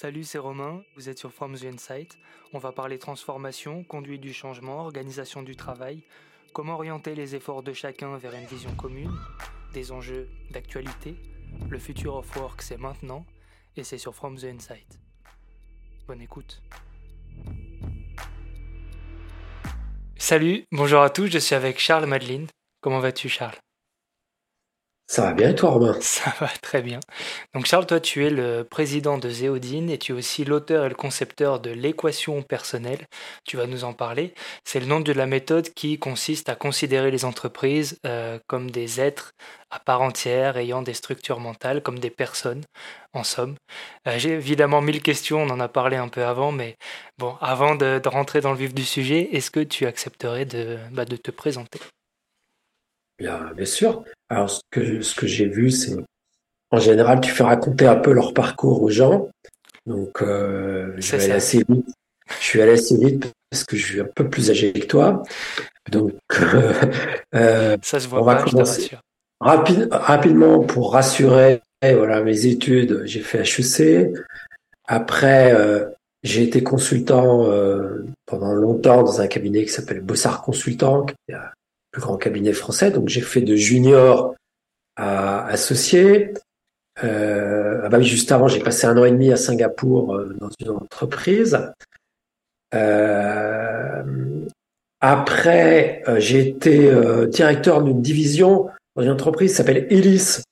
Salut, c'est Romain, vous êtes sur From the Insight. On va parler transformation, conduite du changement, organisation du travail, comment orienter les efforts de chacun vers une vision commune, des enjeux d'actualité. Le futur of work, c'est maintenant et c'est sur From the Insight. Bonne écoute. Salut, bonjour à tous, je suis avec Charles Madeline. Comment vas-tu, Charles? Ça va bien, toi, Romain? Ça va très bien. Donc, Charles, toi, tu es le président de Zéodine et tu es aussi l'auteur et le concepteur de l'équation personnelle. Tu vas nous en parler. C'est le nom de la méthode qui consiste à considérer les entreprises euh, comme des êtres à part entière, ayant des structures mentales, comme des personnes, en somme. Euh, J'ai évidemment mille questions, on en a parlé un peu avant, mais bon, avant de, rentrer dans le vif du sujet, est-ce que tu accepterais de, bah, de te présenter? Bien, bien sûr. Alors, ce que, ce que j'ai vu, c'est en général, tu fais raconter un peu leur parcours aux gens. Donc, euh, je vais aller assez vite. Je suis allé assez vite parce que je suis un peu plus âgé que toi. Donc, euh, Ça se voit on va pas, commencer. Rapide, rapidement, pour rassurer, voilà, mes études, j'ai fait HEC. Après, euh, j'ai été consultant euh, pendant longtemps dans un cabinet qui s'appelle Bossard Consultant, qui est le grand cabinet français. Donc, j'ai fait de junior à associé. Euh, ah bah juste avant, j'ai passé un an et demi à Singapour euh, dans une entreprise. Euh, après, j'ai été directeur d'une division dans une entreprise qui s'appelle Elis,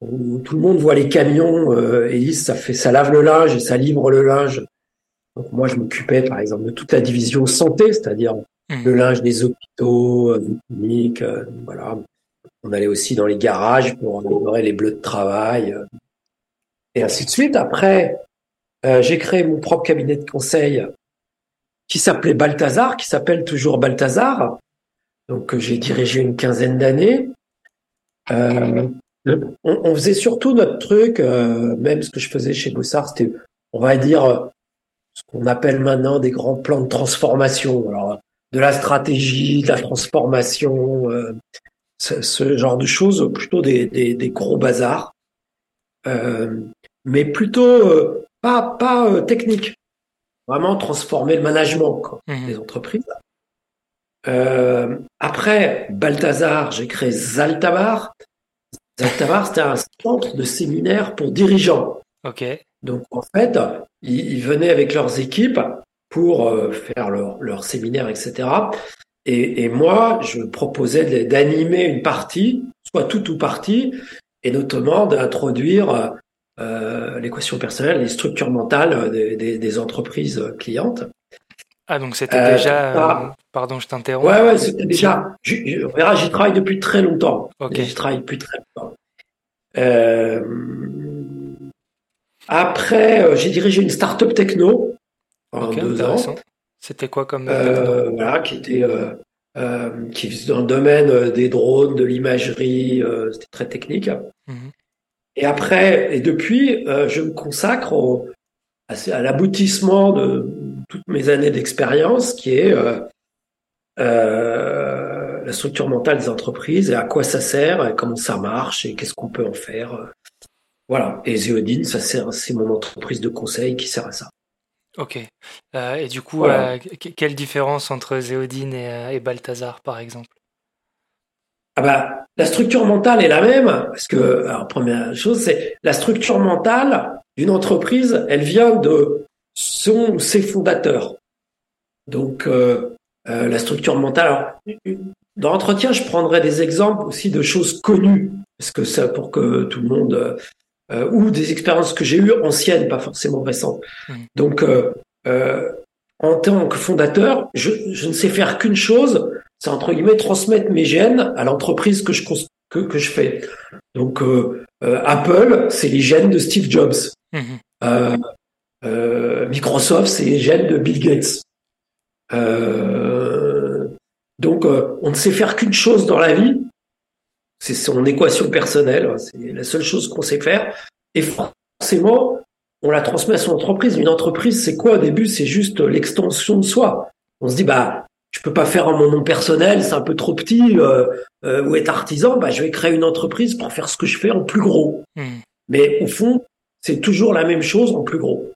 où tout le monde voit les camions. Elis, ça fait, ça lave le linge et ça livre le linge. Donc moi, je m'occupais, par exemple, de toute la division santé, c'est-à-dire Le linge des hôpitaux, euh, des cliniques, euh, voilà. On allait aussi dans les garages pour améliorer les bleus de travail, euh, et ainsi de suite. Après, euh, j'ai créé mon propre cabinet de conseil qui s'appelait Balthazar, qui s'appelle toujours Balthazar. Donc, euh, j'ai dirigé une quinzaine d'années. Euh, on, on faisait surtout notre truc, euh, même ce que je faisais chez Bossard, c'était, on va dire, ce qu'on appelle maintenant des grands plans de transformation. Alors, de la stratégie, de la transformation, euh, ce, ce genre de choses, plutôt des, des, des gros bazars, euh, mais plutôt euh, pas, pas technique. Vraiment transformer le management quoi, Mhm. des entreprises. Après Balthazar, j'ai créé Zaltabar. Zaltabar, c'était un centre de séminaire pour dirigeants. Ok, Donc en fait, ils, ils venaient avec leurs équipes pour euh, faire leur, leur séminaire, etc. Et, et moi, je proposais d'animer une partie, soit toute ou partie, et notamment d'introduire euh, l'équation personnelle, les structures mentales des, des- des entreprises clientes. Ah, donc c'était Euh, déjà. euh, pardon, je t'interromps. Ouais, ouais, c'était déjà. On verra, j'y travaille depuis très longtemps. Ok. J'y travaille depuis très longtemps. Euh, après, euh, j'ai dirigé une start-up techno Ok, deux ans. C'était quoi comme. Euh, voilà, qui était euh, euh, qui faisait dans le domaine des drones, de l'imagerie, c'était très technique. Mhm. Et après, et depuis, je me consacre au, à, l'aboutissement de toutes mes années d'expérience, qui est la structure mentale des entreprises et à quoi ça sert, et comment ça marche et qu'est-ce qu'on peut en faire. Voilà. Et Zéodine, ça sert, c'est mon entreprise de conseil qui sert à ça. Ok. Euh, et du coup, Voilà. euh, que- quelle différence entre Zéodine et, euh, et Balthazar, par exemple? Ah bah, la structure mentale est la même, parce que, alors, première chose, c'est la structure mentale d'une entreprise, elle vient de son ou ses fondateurs. Donc, euh, la structure mentale. Alors, dans l'entretien, je prendrai des exemples aussi de choses connues, parce que ça, pour que tout le monde, euh, ou des expériences que j'ai eues anciennes, pas forcément récentes. Mhm. Donc, euh, euh, en tant que fondateur, je, je ne sais faire qu'une chose, c'est entre guillemets transmettre mes gènes à l'entreprise que je que, que je fais. Donc euh, euh, Apple, c'est les gènes de Steve Jobs. Euh, Microsoft, c'est les gènes de Bill Gates. Euh, donc euh, on ne sait faire qu'une chose dans la vie, c'est son équation personnelle, c'est la seule chose qu'on sait faire. Et forcément, on la transmet à son entreprise. Une entreprise, c'est quoi? Au début C'est juste l'extension de soi. On se dit, bah, je peux pas faire en mon nom personnel, c'est un peu trop petit, euh, euh, ou être artisan, bah, je vais créer une entreprise pour faire ce que je fais en plus gros. Mhm. Mais au fond, c'est toujours la même chose en plus gros.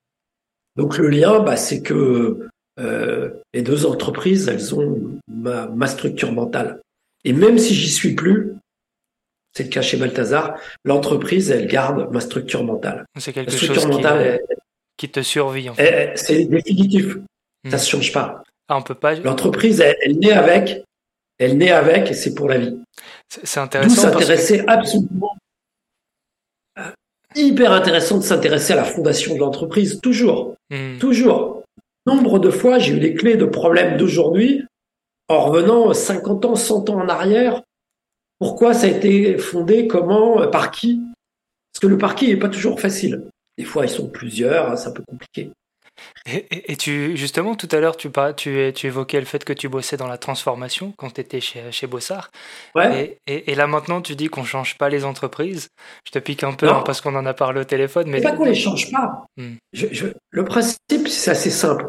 Donc le lien, bah, c'est que euh, les deux entreprises, elles ont ma, ma structure mentale. Et même si j'y suis plus, c'est le cas chez Balthazar, l'entreprise, elle garde ma structure mentale. C'est quelque chose qui, te survit. En fait. C'est définitif. Ça ne se change pas. Ah, on peut pas. L'entreprise, elle, naît avec, elle naît avec, et c'est pour la vie. C'est intéressant. D'où s'intéresser absolument. Euh, hyper intéressant de s'intéresser à la fondation de l'entreprise, toujours, hmm. toujours. Nombre de fois, j'ai eu les clés de problèmes d'aujourd'hui en revenant 50 ans, 100 ans en arrière. Pourquoi ça a été fondé Comment Par qui? Parce que le par qui n'est pas toujours facile. Des fois, ils sont plusieurs, c'est un peu compliqué. Et, tu, justement, tout à l'heure, tu, tu, tu, évoquais le fait que tu bossais dans la transformation quand tu étais chez, chez Bossard. Ouais. Et, là, maintenant, tu dis qu'on ne change pas les entreprises. Je te pique un peu hein, parce qu'on en a parlé au téléphone. Mais pas qu'on les change pas. Hmm. le principe, c'est assez simple.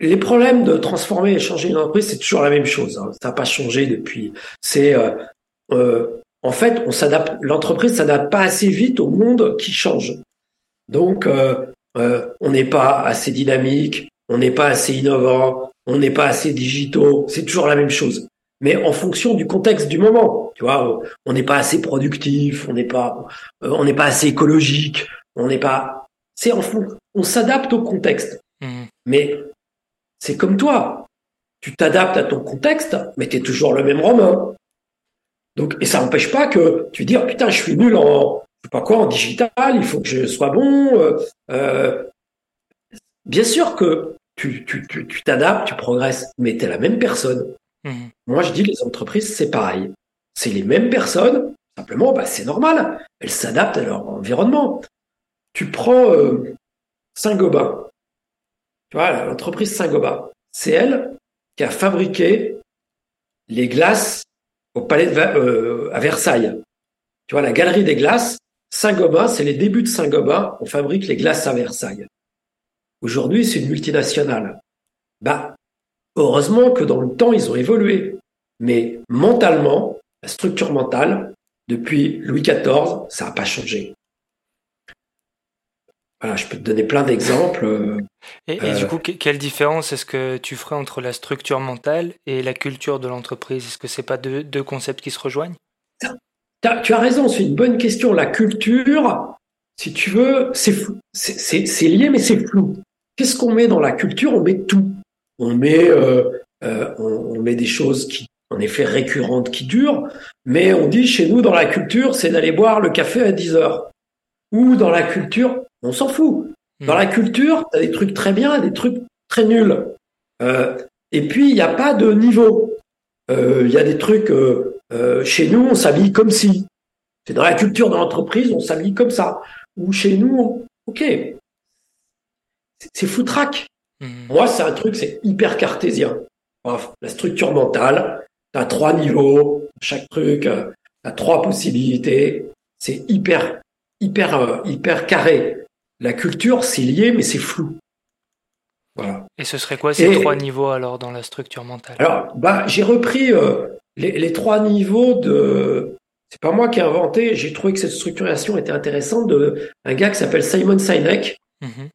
Les problèmes de transformer et changer une entreprise, c'est toujours la même chose. Hein. Ça n'a pas changé depuis. C'est euh, euh, en fait, on s'adapte. L'entreprise s'adapte pas assez vite au monde qui change. Donc, euh, euh, on n'est pas assez dynamique, on n'est pas assez innovant, on n'est pas assez digitaux. C'est toujours la même chose. Mais en fonction du contexte du moment, tu vois, on n'est pas assez productif, on n'est pas, euh, on n'est pas assez écologique, on n'est pas. C'est en fond, on s'adapte au contexte. Mmh. Mais c'est comme toi, tu t'adaptes à ton contexte, mais tu es toujours le même Romain. Donc, et ça n'empêche pas que tu dis, oh, putain, je suis nul en, sais pas quoi, en digital, il faut que je sois bon. Euh, euh, bien sûr que tu t'adaptes, tu, tu, progresses, mais tu es la même personne. Mmh. Moi, je dis les entreprises, c'est pareil. C'est les mêmes personnes, simplement, bah, c'est normal. Elles s'adaptent à leur environnement. Tu prends euh, Saint-Gobain. Tu vois, l'entreprise Saint-Gobain. C'est elle qui a fabriqué les glaces au palais de, à Versailles. Tu vois, la galerie des glaces, Saint-Gobain, c'est les débuts de Saint-Gobain. On fabrique les glaces à Versailles. Aujourd'hui, c'est une multinationale. Bah, heureusement que dans le temps, ils ont évolué. Mais mentalement, la structure mentale, depuis Louis XIV, ça n'a pas changé. Voilà, je peux te donner plein d'exemples. Et, du euh, coup, quelle différence est-ce que tu ferais entre la structure mentale et la culture de l'entreprise? Est-ce que c'est pas deux concepts qui se rejoignent? Tu as raison, c'est une bonne question. La culture, si tu veux, c'est lié, mais c'est flou. Qu'est-ce qu'on met dans la culture? On met tout. On met, euh, euh, on, met des choses qui, en effet, récurrentes, qui durent, mais on dit chez nous, dans la culture, c'est d'aller boire le café à 10 heures. Ou dans la culture, on s'en fout. Dans hmm. la culture, tu as des trucs très bien des trucs très nuls. Euh, et puis, il n'y a pas de niveau. Il y a des trucs euh, chez nous, on s'habille comme si. C'est dans la culture de l'entreprise, on s'habille comme ça. Ou chez nous, ok, c'est foutraque. Mmh. Moi, c'est un truc, c'est hyper cartésien. la structure mentale, tu as trois niveaux, chaque truc, euh, tu as trois possibilités. C'est hyper, hyper, euh, hyper carré. La culture, c'est lié, mais c'est flou. Voilà. Et ce serait quoi ces trois niveaux alors dans la structure mentale? Alors, bah, j'ai repris les, trois niveaux de. C'est pas moi qui ai inventé. J'ai trouvé que cette structuration était intéressante de un gars qui s'appelle Simon Sinek. Mhm.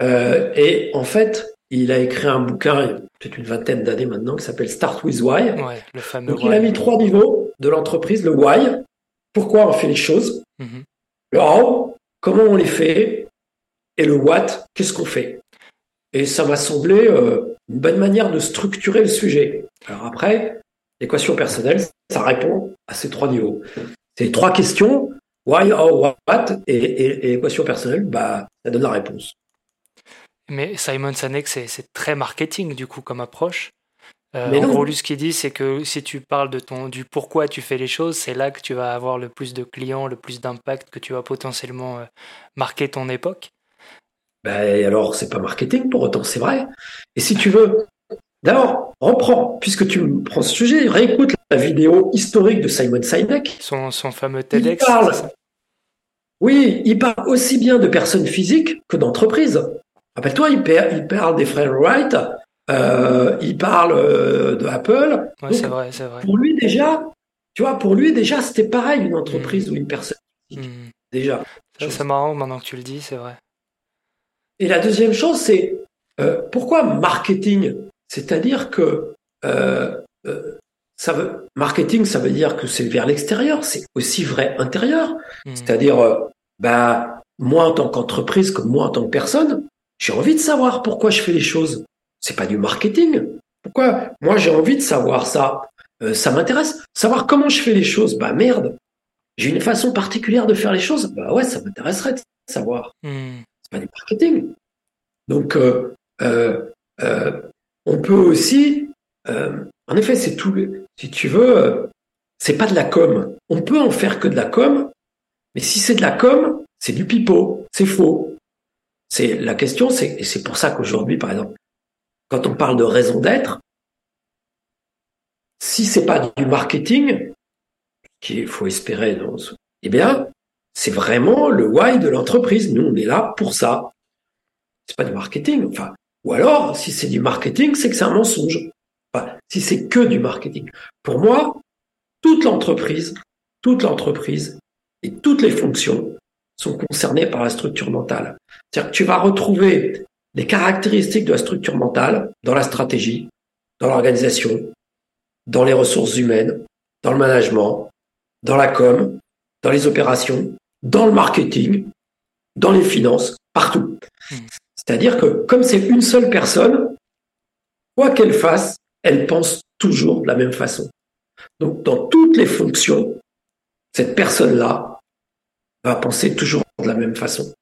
Euh, et en fait, il a écrit un bouquin, peut-être une vingtaine d'années maintenant, qui s'appelle Start with Why. Ouais, le fameux Donc, il a mis trois niveaux de l'entreprise le why, pourquoi on fait les choses, mhm. le how, comment on les fait, et le what, qu'est-ce qu'on fait? Et ça m'a semblé euh, une bonne manière de structurer le sujet. Alors après, L'équation personnelle, ça répond à ces trois niveaux. C'est trois questions, why, how, what, et, l'équation personnelle, bah, ça donne la réponse. Mais Simon Sinek, c'est très marketing du coup comme approche. Euh, en gros, lui, ce qu'il dit, c'est que si tu parles de ton, du pourquoi tu fais les choses, c'est là que tu vas avoir le plus de clients, le plus d'impact, que tu vas potentiellement euh, marquer ton époque. Ben, alors, c'est pas marketing pour autant, c'est vrai. Et si tu veux, D'abord, reprends, puisque tu prends ce sujet, réécoute la vidéo historique de Simon Sinek. Son, fameux TEDx. oui, il parle aussi bien de personnes physiques que d'entreprises. Rappelle-toi, il, parle des frères Wright, euh, il parle euh, de Apple. c'est vrai, c'est vrai. Pour lui déjà, tu vois, pour lui déjà, c'était pareil une entreprise mm. ou une personne. Mm. Déjà. C'est marrant maintenant que tu le dis, c'est vrai. Et la deuxième chose, c'est euh, pourquoi marketing? C'est-à-dire que euh, euh, ça veut, marketing, ça veut dire que c'est vers l'extérieur, c'est aussi vrai intérieur. Hmm. C'est-à-dire, bah, moi en tant qu'entreprise, comme moi en tant que personne, j'ai envie de savoir pourquoi je fais les choses. C'est pas du marketing. Pourquoi? Moi, j'ai envie de savoir ça. Euh, ça m'intéresse. Savoir comment je fais les choses. Bah merde. J'ai une façon particulière de faire les choses. Bah ouais, ça m'intéresserait de savoir. Hmm. C'est pas du marketing. Donc, euh, euh, on peut aussi, en effet, c'est tout. Si tu veux, c'est pas de la com. On peut en faire que de la com, mais si c'est de la com, c'est du pipeau, c'est faux. C'est la question, c'est et c'est pour ça qu'aujourd'hui, par exemple, quand on parle de raison d'être, si c'est pas du marketing, qu'il faut espérer, eh bien, c'est vraiment le why de l'entreprise. Nous, on est là pour ça. C'est pas du marketing. Enfin, ou alors, si c'est du marketing, c'est que c'est un mensonge. Enfin, si c'est que du marketing. Pour moi, toute l'entreprise, toute l'entreprise et toutes les fonctions sont concernées par la structure mentale. C'est-à-dire que tu vas retrouver les caractéristiques de la structure mentale dans la stratégie, dans l'organisation, dans les ressources humaines, dans le management, dans la com, dans les opérations, dans le marketing, dans les finances, partout. Hmm. C'est-à-dire que comme c'est une seule personne, quoi qu'elle fasse, elle pense toujours de la même façon. Donc dans toutes les fonctions, cette personne-là va penser toujours de la même façon.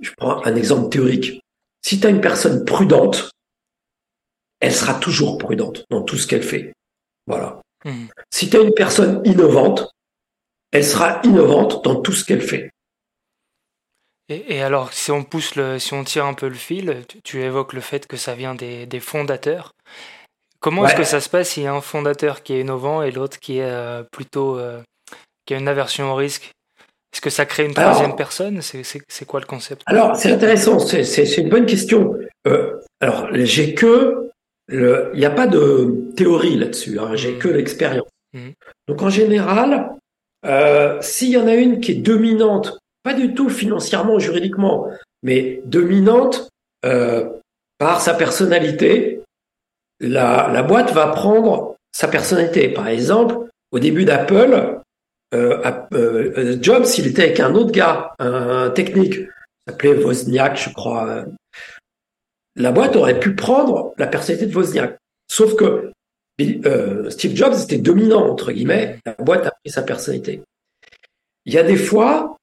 Je prends un exemple théorique. Si tu as une personne prudente, elle sera toujours prudente dans tout ce qu'elle fait. Voilà. Hmm. Si tu as une personne innovante, elle sera innovante dans tout ce qu'elle fait. Et, alors, si on pousse le, si on tire un peu le fil, tu, évoques le fait que ça vient des, fondateurs. Comment est-ce que ça se passe s'il y a un fondateur qui est innovant et l'autre qui est euh, plutôt euh, qui a une aversion au risque? Est-ce que ça crée une troisième personne? C'est quoi le concept? Alors, c'est intéressant. C'est une bonne question. Euh, alors, j'ai que il n'y a pas de théorie là-dessus, hein, j'ai mmh. que l'expérience. Mmh. Donc en général, euh, s'il y en a une qui est dominante, pas du tout financièrement, juridiquement, mais dominante euh, par sa personnalité, la, la, boîte va prendre sa personnalité. Par exemple, au début d'Apple, euh, euh Jobs, il était avec un autre gars, un, technique, s'appelait Wozniak, je crois, la boîte aurait pu prendre la personnalité de Wozniak. Sauf que euh, Steve Jobs était dominant, entre guillemets, la boîte a pris sa personnalité. Il y a des fois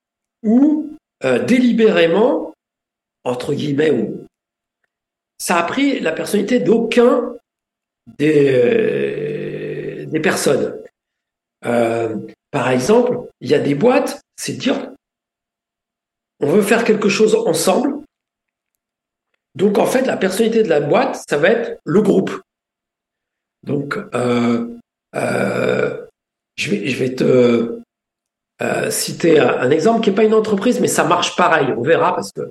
où, délibérément, entre guillemets, ça a pris la personnalité d'aucun des, des personnes. Par exemple, il y a des boîtes, c'est dire, on veut faire quelque chose ensemble, donc en fait, la personnalité de la boîte, ça va être le groupe. Donc euh, euh, je, vais, je vais te euh, citer un, exemple qui n'est pas une entreprise, mais ça marche pareil. On verra parce que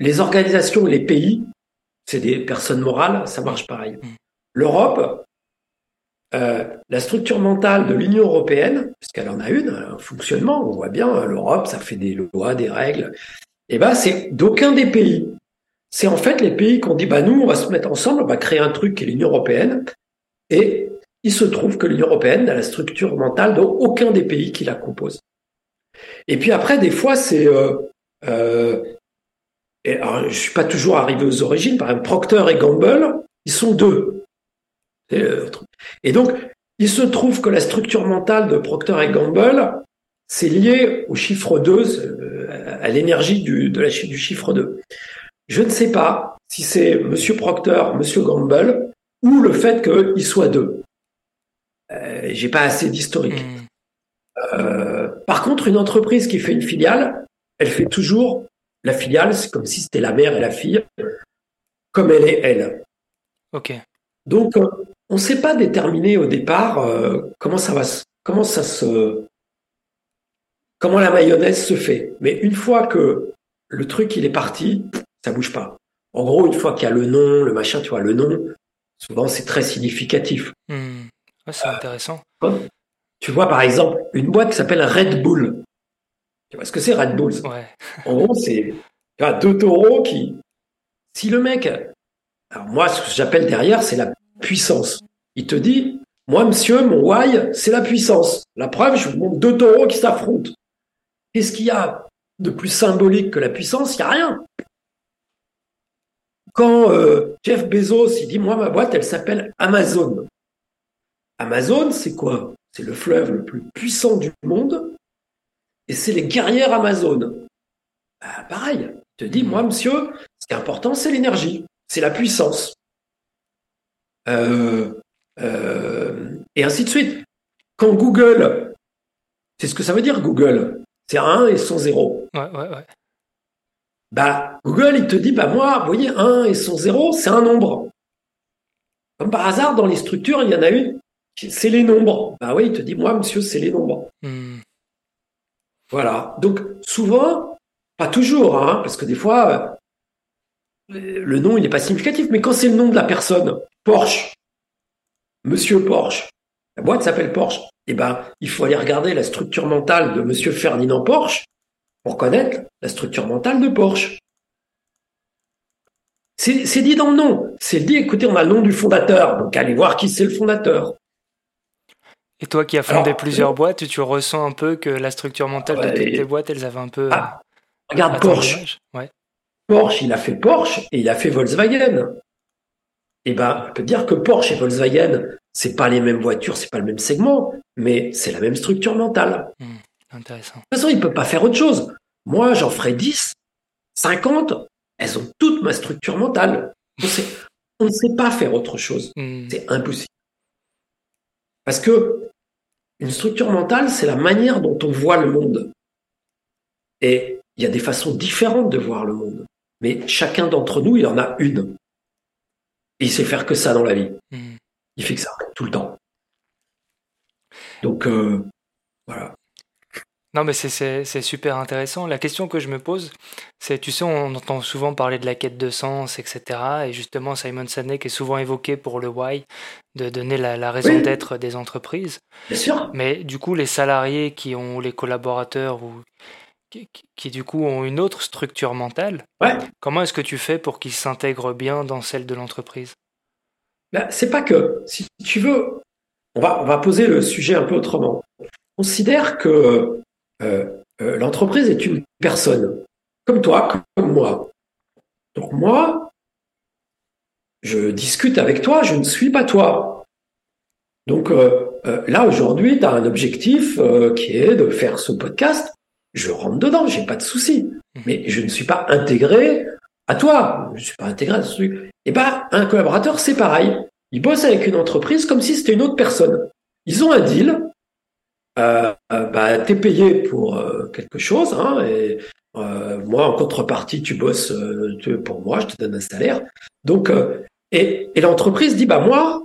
les organisations, les pays, c'est des personnes morales, ça marche pareil. Mm. L'Europe, la structure mentale de l'Union européenne, puisqu'elle en a une, un fonctionnement, on voit bien, l'Europe, ça fait des lois, des règles, et eh ben c'est d'aucun des pays c'est en fait les pays qui ont dit, bah, nous, on va se mettre ensemble, on va créer un truc qui est l'Union européenne. Et il se trouve que l'Union européenne a la structure mentale d'aucun des pays qui la composent. Et puis après, des fois, c'est... Euh, euh, et alors, je suis pas toujours arrivé aux origines. Par exemple, Procter et Gamble, ils sont deux. Et donc, il se trouve que la structure mentale de Procter et Gamble, c'est lié au chiffre 2, à l'énergie du, de la, du chiffre 2. Je ne sais pas si c'est Monsieur Proctor, Monsieur Gamble ou le fait qu'il soit deux. Euh, J'ai pas assez d'historique. Hmm. Euh, par contre, une entreprise qui fait une filiale, elle fait toujours la filiale, c'est comme si c'était la mère et la fille, comme elle est elle. Ok. Donc, euh, on ne sait pas déterminer au départ euh, comment ça va, comment ça se, comment la mayonnaise se fait. Mais une fois que le truc il est parti, ça bouge pas. En gros, une fois qu'il y a le nom, le machin, tu vois, le nom, souvent c'est très significatif. Hmm. c'est intéressant. Tu vois, par exemple, une boîte qui s'appelle Red Bull. Tu vois ce que c'est Red Bull? Ouais. En gros, c'est deux taureaux qui, si le mec, alors moi, ce que j'appelle derrière, c'est la Il te dit, moi, monsieur, mon why, c'est la puissance. La preuve, je vous montre deux taureaux qui s'affrontent. Qu'est-ce qu'il y a de plus symbolique que la puissance? Il n'y a rien. Quand euh, Jeff Bezos, il dit, moi, ma boîte, elle s'appelle Amazon. Amazon, c'est quoi? C'est le fleuve le plus puissant du monde et c'est les guerrières Amazon. Bah, pareil, il te dit, moi, monsieur, ce qui est important, c'est l'énergie, c'est la puissance. Euh, euh, et ainsi de suite. Quand Google, c'est ce que ça veut dire Google, c'est un et son zéro. Ouais, ouais, ouais. Bah, Google, il te dit, bah moi, vous voyez, 1 et son 0, c'est un nombre. Comme par hasard, dans les structures, il y en a une, c'est les nombres. Bah oui, il te dit, moi, monsieur, c'est les nombres. Hmm. Voilà. Donc, souvent, pas toujours, hein, parce que des fois, le nom, il n'est pas significatif, mais quand c'est le nom de la personne, Porsche, monsieur Porsche, la boîte s'appelle Porsche, eh ben, il faut aller regarder la structure mentale de monsieur Ferdinand Porsche pour connaître la structure mentale de Porsche. C'est dit dans le nom. C'est dit, écoutez, on a le nom du fondateur, donc allez voir qui c'est le fondateur. Et toi qui as fondé plusieurs euh, boîtes, tu ressens un peu que la structure mentale de toutes tes boîtes, elles avaient un peu. Ah, regarde Porsche. Porsche, il a fait Porsche et il a fait Volkswagen. Eh ben, on peut dire que Porsche et Volkswagen, c'est pas les mêmes voitures, c'est pas le même segment, mais c'est la même structure mentale. Hmm. Intéressant. De toute façon, il ne peut pas faire autre chose. Moi, j'en ferai 10, 50, elles ont toute ma structure mentale. On, ne sait pas faire autre chose. Hmm. C'est impossible. Parce que une structure mentale, c'est la manière dont on voit le monde. Et il y a des façons différentes de voir le monde. Mais chacun d'entre nous, il en a une. Et il sait faire que ça dans la vie. Hmm. Il fait que ça, tout le temps. Donc, euh, voilà. Non, mais c'est super intéressant. La question que je me pose, c'est, tu sais, on entend souvent parler de la quête de sens, etc. Et justement, Simon Sinek est souvent évoqué pour le why, de donner la, raison d'être des entreprises. Bien sûr. Mais du coup, les salariés qui ont, les collaborateurs ou qui, du coup ont une autre structure mentale, comment est-ce que tu fais pour qu'ils s'intègrent bien dans celle de l'entreprise? Ben, C'est pas que, si tu veux, on va, on va poser le sujet un peu autrement. Considère que euh, euh, l'entreprise est une personne, comme toi, comme moi. Donc moi, je discute avec toi, je ne suis pas toi. Donc euh, là, aujourd'hui, tu as un objectif qui est de faire ce podcast. Je rentre dedans, j'ai pas de souci. Mais je ne suis pas intégré à toi. Je ne suis pas intégré à ce truc. Eh ben, un collaborateur, c'est pareil. Il bosse avec une entreprise comme si c'était une autre personne. Ils ont un deal, euh, euh, bah, t'es payé pour euh, quelque chose, hein, et euh, moi en contrepartie tu bosses pour moi, je te donne un salaire. Donc et, et l'entreprise dit bah moi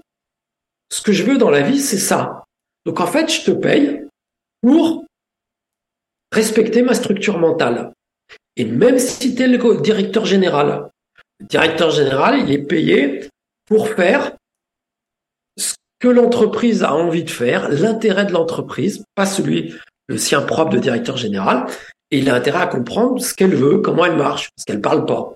ce que je veux dans la vie c'est ça. Donc en fait je te paye pour respecter ma structure mentale. Et même si tu es le directeur général, le directeur général il est payé pour faire que l'entreprise a envie de faire, l'intérêt de l'entreprise, pas celui, le sien propre de directeur général, et il a intérêt à comprendre ce qu'elle veut, comment elle marche, parce qu'elle parle pas.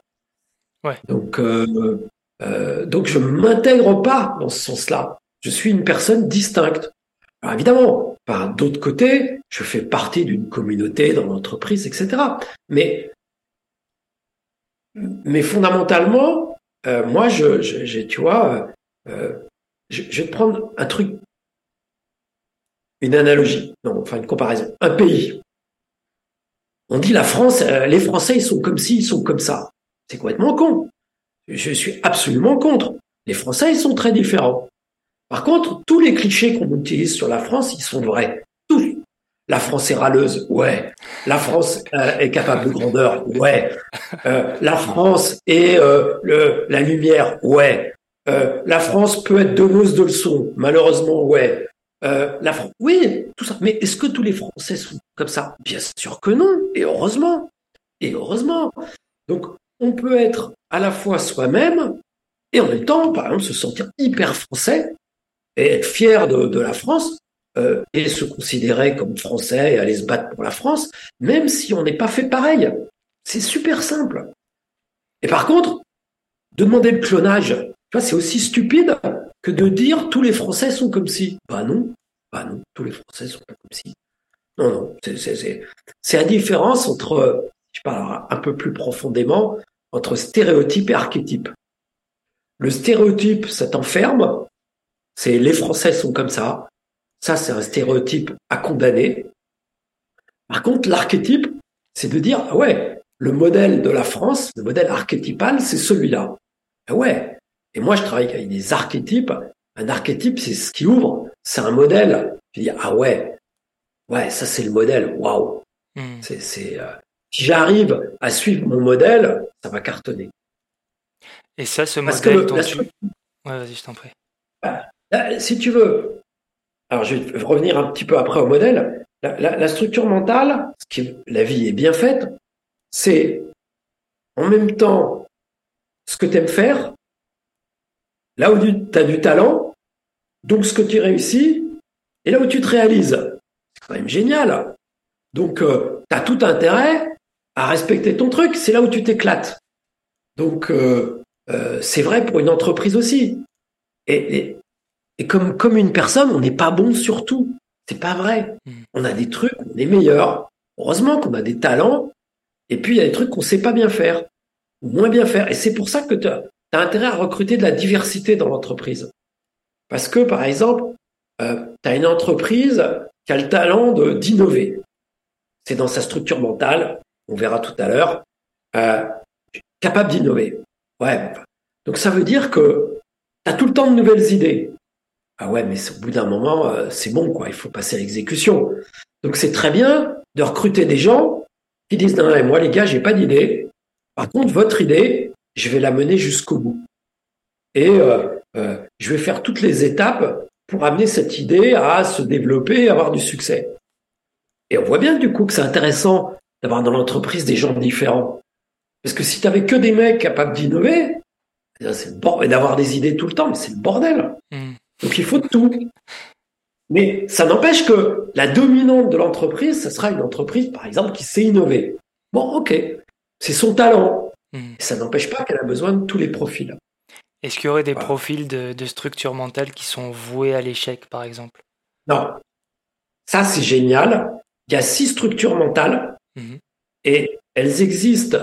Ouais. Donc, euh, euh, donc je m'intègre pas dans ce sens-là. Je suis une personne distincte. Alors évidemment, par d'autre côté, je fais partie d'une communauté dans l'entreprise, etc. Mais, mais fondamentalement, euh, moi, je, je, tu vois, euh, je, vais te prendre un truc, une analogie, non, enfin une comparaison. Un pays. On dit la France, euh, les Français, ils sont comme ci, ils sont comme ça. C'est complètement con. Je suis absolument contre. Les Français, ils sont très différents. Par contre, tous les clichés qu'on utilise sur la France, ils sont vrais. Tous. La France est râleuse, ouais. La France euh, est capable de grandeur, ouais. Euh, la France est le, la lumière, ouais. Euh, la France peut être donneuse de leçons, malheureusement, ouais. Euh, la France, oui, tout ça. Mais est-ce que tous les Français sont comme ça? Bien sûr que non, et heureusement. Et heureusement. Donc, on peut être à la fois soi-même et en même temps, par exemple, se sentir hyper français et être fier de, la France euh, et se considérer comme français et aller se battre pour la France, même si on n'est pas fait pareil. C'est super simple. Et par contre, de demander le clonage, c'est aussi stupide que de dire tous les Français sont comme si. Bah non, bah non, tous les Français sont pas comme si. Non, non, c'est la différence entre, je parle un peu plus profondément, entre stéréotype et archétype. Le stéréotype, ça t'enferme, c'est les Français sont comme ça. Ça, c'est un stéréotype à condamner. Par contre, l'archétype, c'est de dire, ah ouais, le modèle de la France, le modèle archétypal, c'est celui-là. Ah ouais. Et moi, je travaille avec des archétypes. Un archétype, c'est ce qui ouvre. C'est un modèle. Je dis, ah ouais, ouais, ça c'est le modèle. Waouh. Hmm. C'est, euh, si j'arrive à suivre mon modèle, ça va cartonner. Et ça, ce modèle, que Ouais, vas-y, je t'en prie. Bah, si tu veux, alors je vais revenir un petit peu après au modèle. La, structure mentale, la vie est bien faite, c'est en même temps ce que tu aimes faire, là où tu as du talent, donc ce que tu réussis, et là où tu te réalises. C'est quand même génial. Donc, euh, tu as tout intérêt à respecter ton truc, c'est là où tu t'éclates. Donc, euh, euh, c'est vrai pour une entreprise aussi. Et comme, comme une personne, on n'est pas bon sur tout. C'est pas vrai. Hmm. On a des trucs, on est meilleur. Heureusement qu'on a des talents. Et puis, il y a des trucs qu'on sait pas bien faire. Ou moins bien faire. Et c'est pour ça que tu as, intérêt à recruter de la diversité dans l'entreprise. Parce que, par exemple, euh, tu as une entreprise qui a le talent d'innover. C'est dans sa structure mentale, on verra tout à l'heure, euh, capable d'innover. Ouais. Donc ça veut dire que tu as tout le temps de nouvelles idées. Ah ouais, mais au bout d'un moment, euh, c'est bon, quoi. Il faut passer à l'exécution. Donc c'est très bien de recruter des gens qui disent non, moi les gars, j'ai pas d'idée. Par contre, votre idée, je vais la mener jusqu'au bout. Et euh, euh, je vais faire toutes les étapes pour amener cette idée à se développer et avoir du succès. Et on voit bien du coup que c'est intéressant d'avoir dans l'entreprise des gens différents. Parce que si tu avais que des mecs capables d'innover, c'est et d'avoir des idées tout le temps, mais c'est le bordel. Hmm. Donc il faut tout. Mais ça n'empêche que la dominante de l'entreprise, ce sera une entreprise, par exemple, qui sait innover. Bon, ok, c'est son talent. Hmm. Ça n'empêche pas qu'elle a besoin de tous les profils. Est-ce qu'il y aurait des profils de, structure mentale qui sont voués à l'échec, par exemple? Non. Ça, c'est génial. Il y a six structures mentales hmm. et elles existent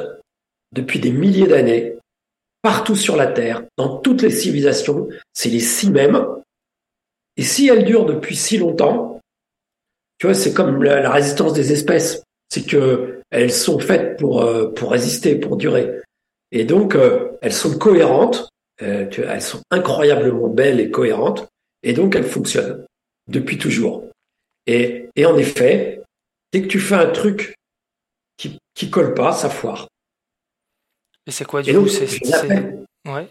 depuis des milliers d'années, partout sur la Terre, dans toutes les civilisations. C'est les six mêmes. Et si elles durent depuis si longtemps, tu vois, c'est comme la, résistance des espèces. C'est que elles sont faites pour, euh, pour résister, pour durer. Et donc, euh, elles sont cohérentes. Euh, elles sont incroyablement belles et cohérentes. Et donc, elles fonctionnent depuis toujours. Et, et en effet, dès que tu fais un truc qui, qui colle pas, ça foire. Et c'est quoi du coup c'est, Ouais.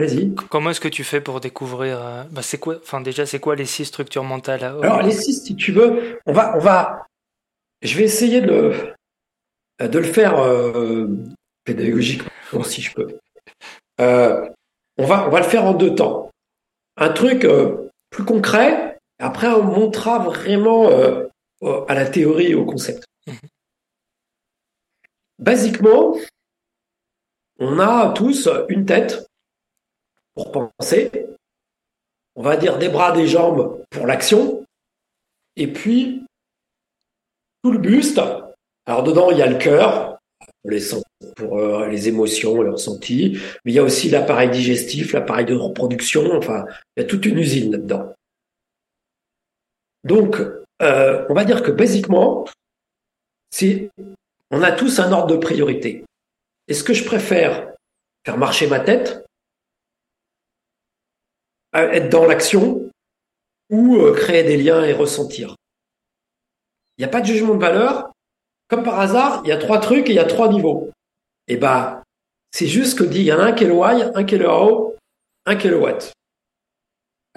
Vas-y. Comment est-ce que tu fais pour découvrir euh, bah c'est quoi Enfin déjà, c'est quoi les six structures mentales Alors les six, si tu veux, on va, on va. Je vais essayer de de le faire euh, pédagogiquement si je peux. Euh, on va, on va le faire en deux temps. Un truc plus concret. Après, on montera vraiment à la théorie et au concept. Mhm. Basiquement, on a tous une tête penser, on va dire des bras, des jambes pour l'action, et puis tout le buste. Alors dedans, il y a le cœur les, pour euh, les émotions, les ressentis, mais il y a aussi l'appareil digestif, l'appareil de reproduction, enfin, il y a toute une usine là-dedans. Donc, euh, on va dire que basiquement, si on a tous un ordre de priorité. Est-ce que je préfère faire marcher ma tête être dans l'action ou euh, créer des liens et ressentir. Il n'y a pas de jugement de valeur. Comme par hasard, il y a trois trucs et il y a trois niveaux. Et eh bah, c'est juste que dit, il y a un Y, un O, un What.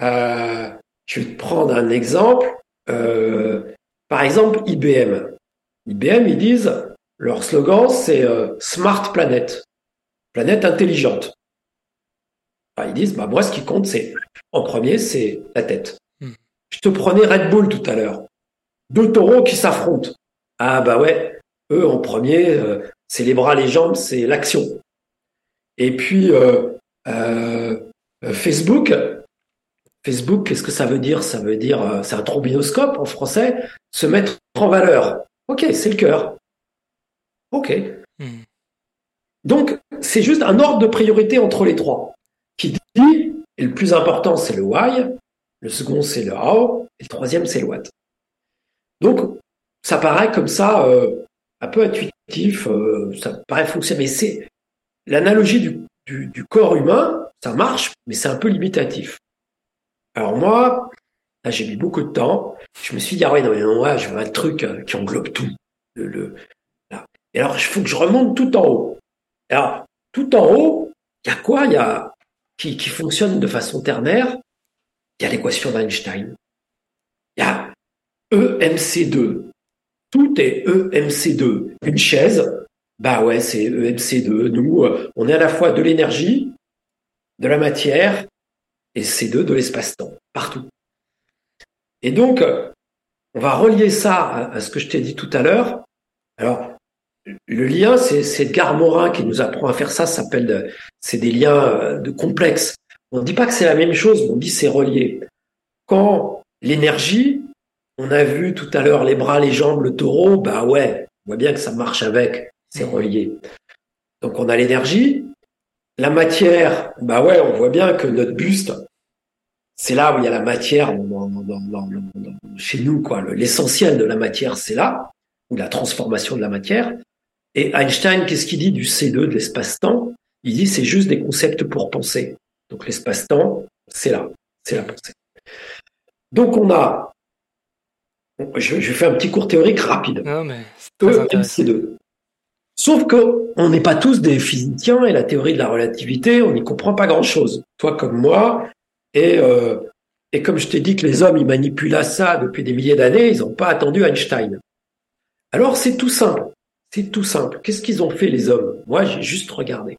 Euh, je vais te prendre un exemple. Euh, par exemple, IBM. IBM, ils disent, leur slogan, c'est Smart Planet, planète intelligente ils disent, bah, moi, ce qui compte, c'est, en premier, c'est la tête. Hmm. Je te prenais Red Bull tout à l'heure. Deux taureaux qui s'affrontent. Ah, bah ouais, eux, en premier, euh, c'est les bras, les jambes, c'est l'action. Et puis euh, euh, Facebook, Facebook, qu'est-ce que ça veut dire? Ça veut dire, c'est un trombinoscope en français, se mettre en valeur. Ok, c'est le cœur. Ok. Hmm. Donc, c'est juste un ordre de priorité entre les trois et le plus important, c'est le why, le second, c'est le how, et le troisième, c'est le what. Donc, ça paraît comme ça, euh, un peu intuitif, euh, ça paraît fonctionner, mais c'est l'analogie du, corps humain, ça marche, mais c'est un peu limitatif. Alors moi, là, j'ai mis beaucoup de temps. Je me suis dit, ah ouais, non, mais moi, je veux un truc euh, qui englobe tout. Et alors, il faut que je remonte tout en haut. Alors, tout en haut, il y a quoi? Il y a qui, fonctionne de façon ternaire. Il y a l'équation d'Einstein. Il y a EMC2. Tout est EMC2. Une chaise, bah ouais, c'est EMC2. Nous, euh, on est à la fois de l'énergie, de la matière et C2 de l'espace-temps, partout. Et donc, on va relier ça à ce que je t'ai dit tout à l'heure. Alors, le lien, c'est Edgar Morin qui nous apprend à faire ça, c'est des liens euh, de complexes. On ne dit pas que c'est la même chose, on dit c'est relié. Quand l'énergie, on a vu tout à l'heure les bras, les jambes, le taureau, bah ouais, on voit bien que ça marche avec, c'est relié. Donc on a l'énergie, la matière, bah ouais, on voit bien que notre buste, c'est là où il y a la matière chez nous, quoi. L'essentiel de la matière, c'est là, ou la transformation de la matière. Et Einstein, qu'est-ce qu'il dit du C2, de l'espace-temps? Il dit c'est juste des concepts pour penser. Donc l'espace-temps, c'est là, c'est la pensée. Donc on a, je, je fais un petit cours théorique rapide. Non, mais e, 2 Sauf que on n'est pas tous des physiciens et la théorie de la relativité, on n'y comprend pas grand-chose. Toi comme moi, et, euh, et comme je t'ai dit que les hommes, ils manipulent ça depuis des milliers d'années, ils n'ont pas attendu Einstein. Alors c'est tout simple. C'est tout simple. Qu'est-ce qu'ils ont fait les hommes? Moi, j'ai juste regardé.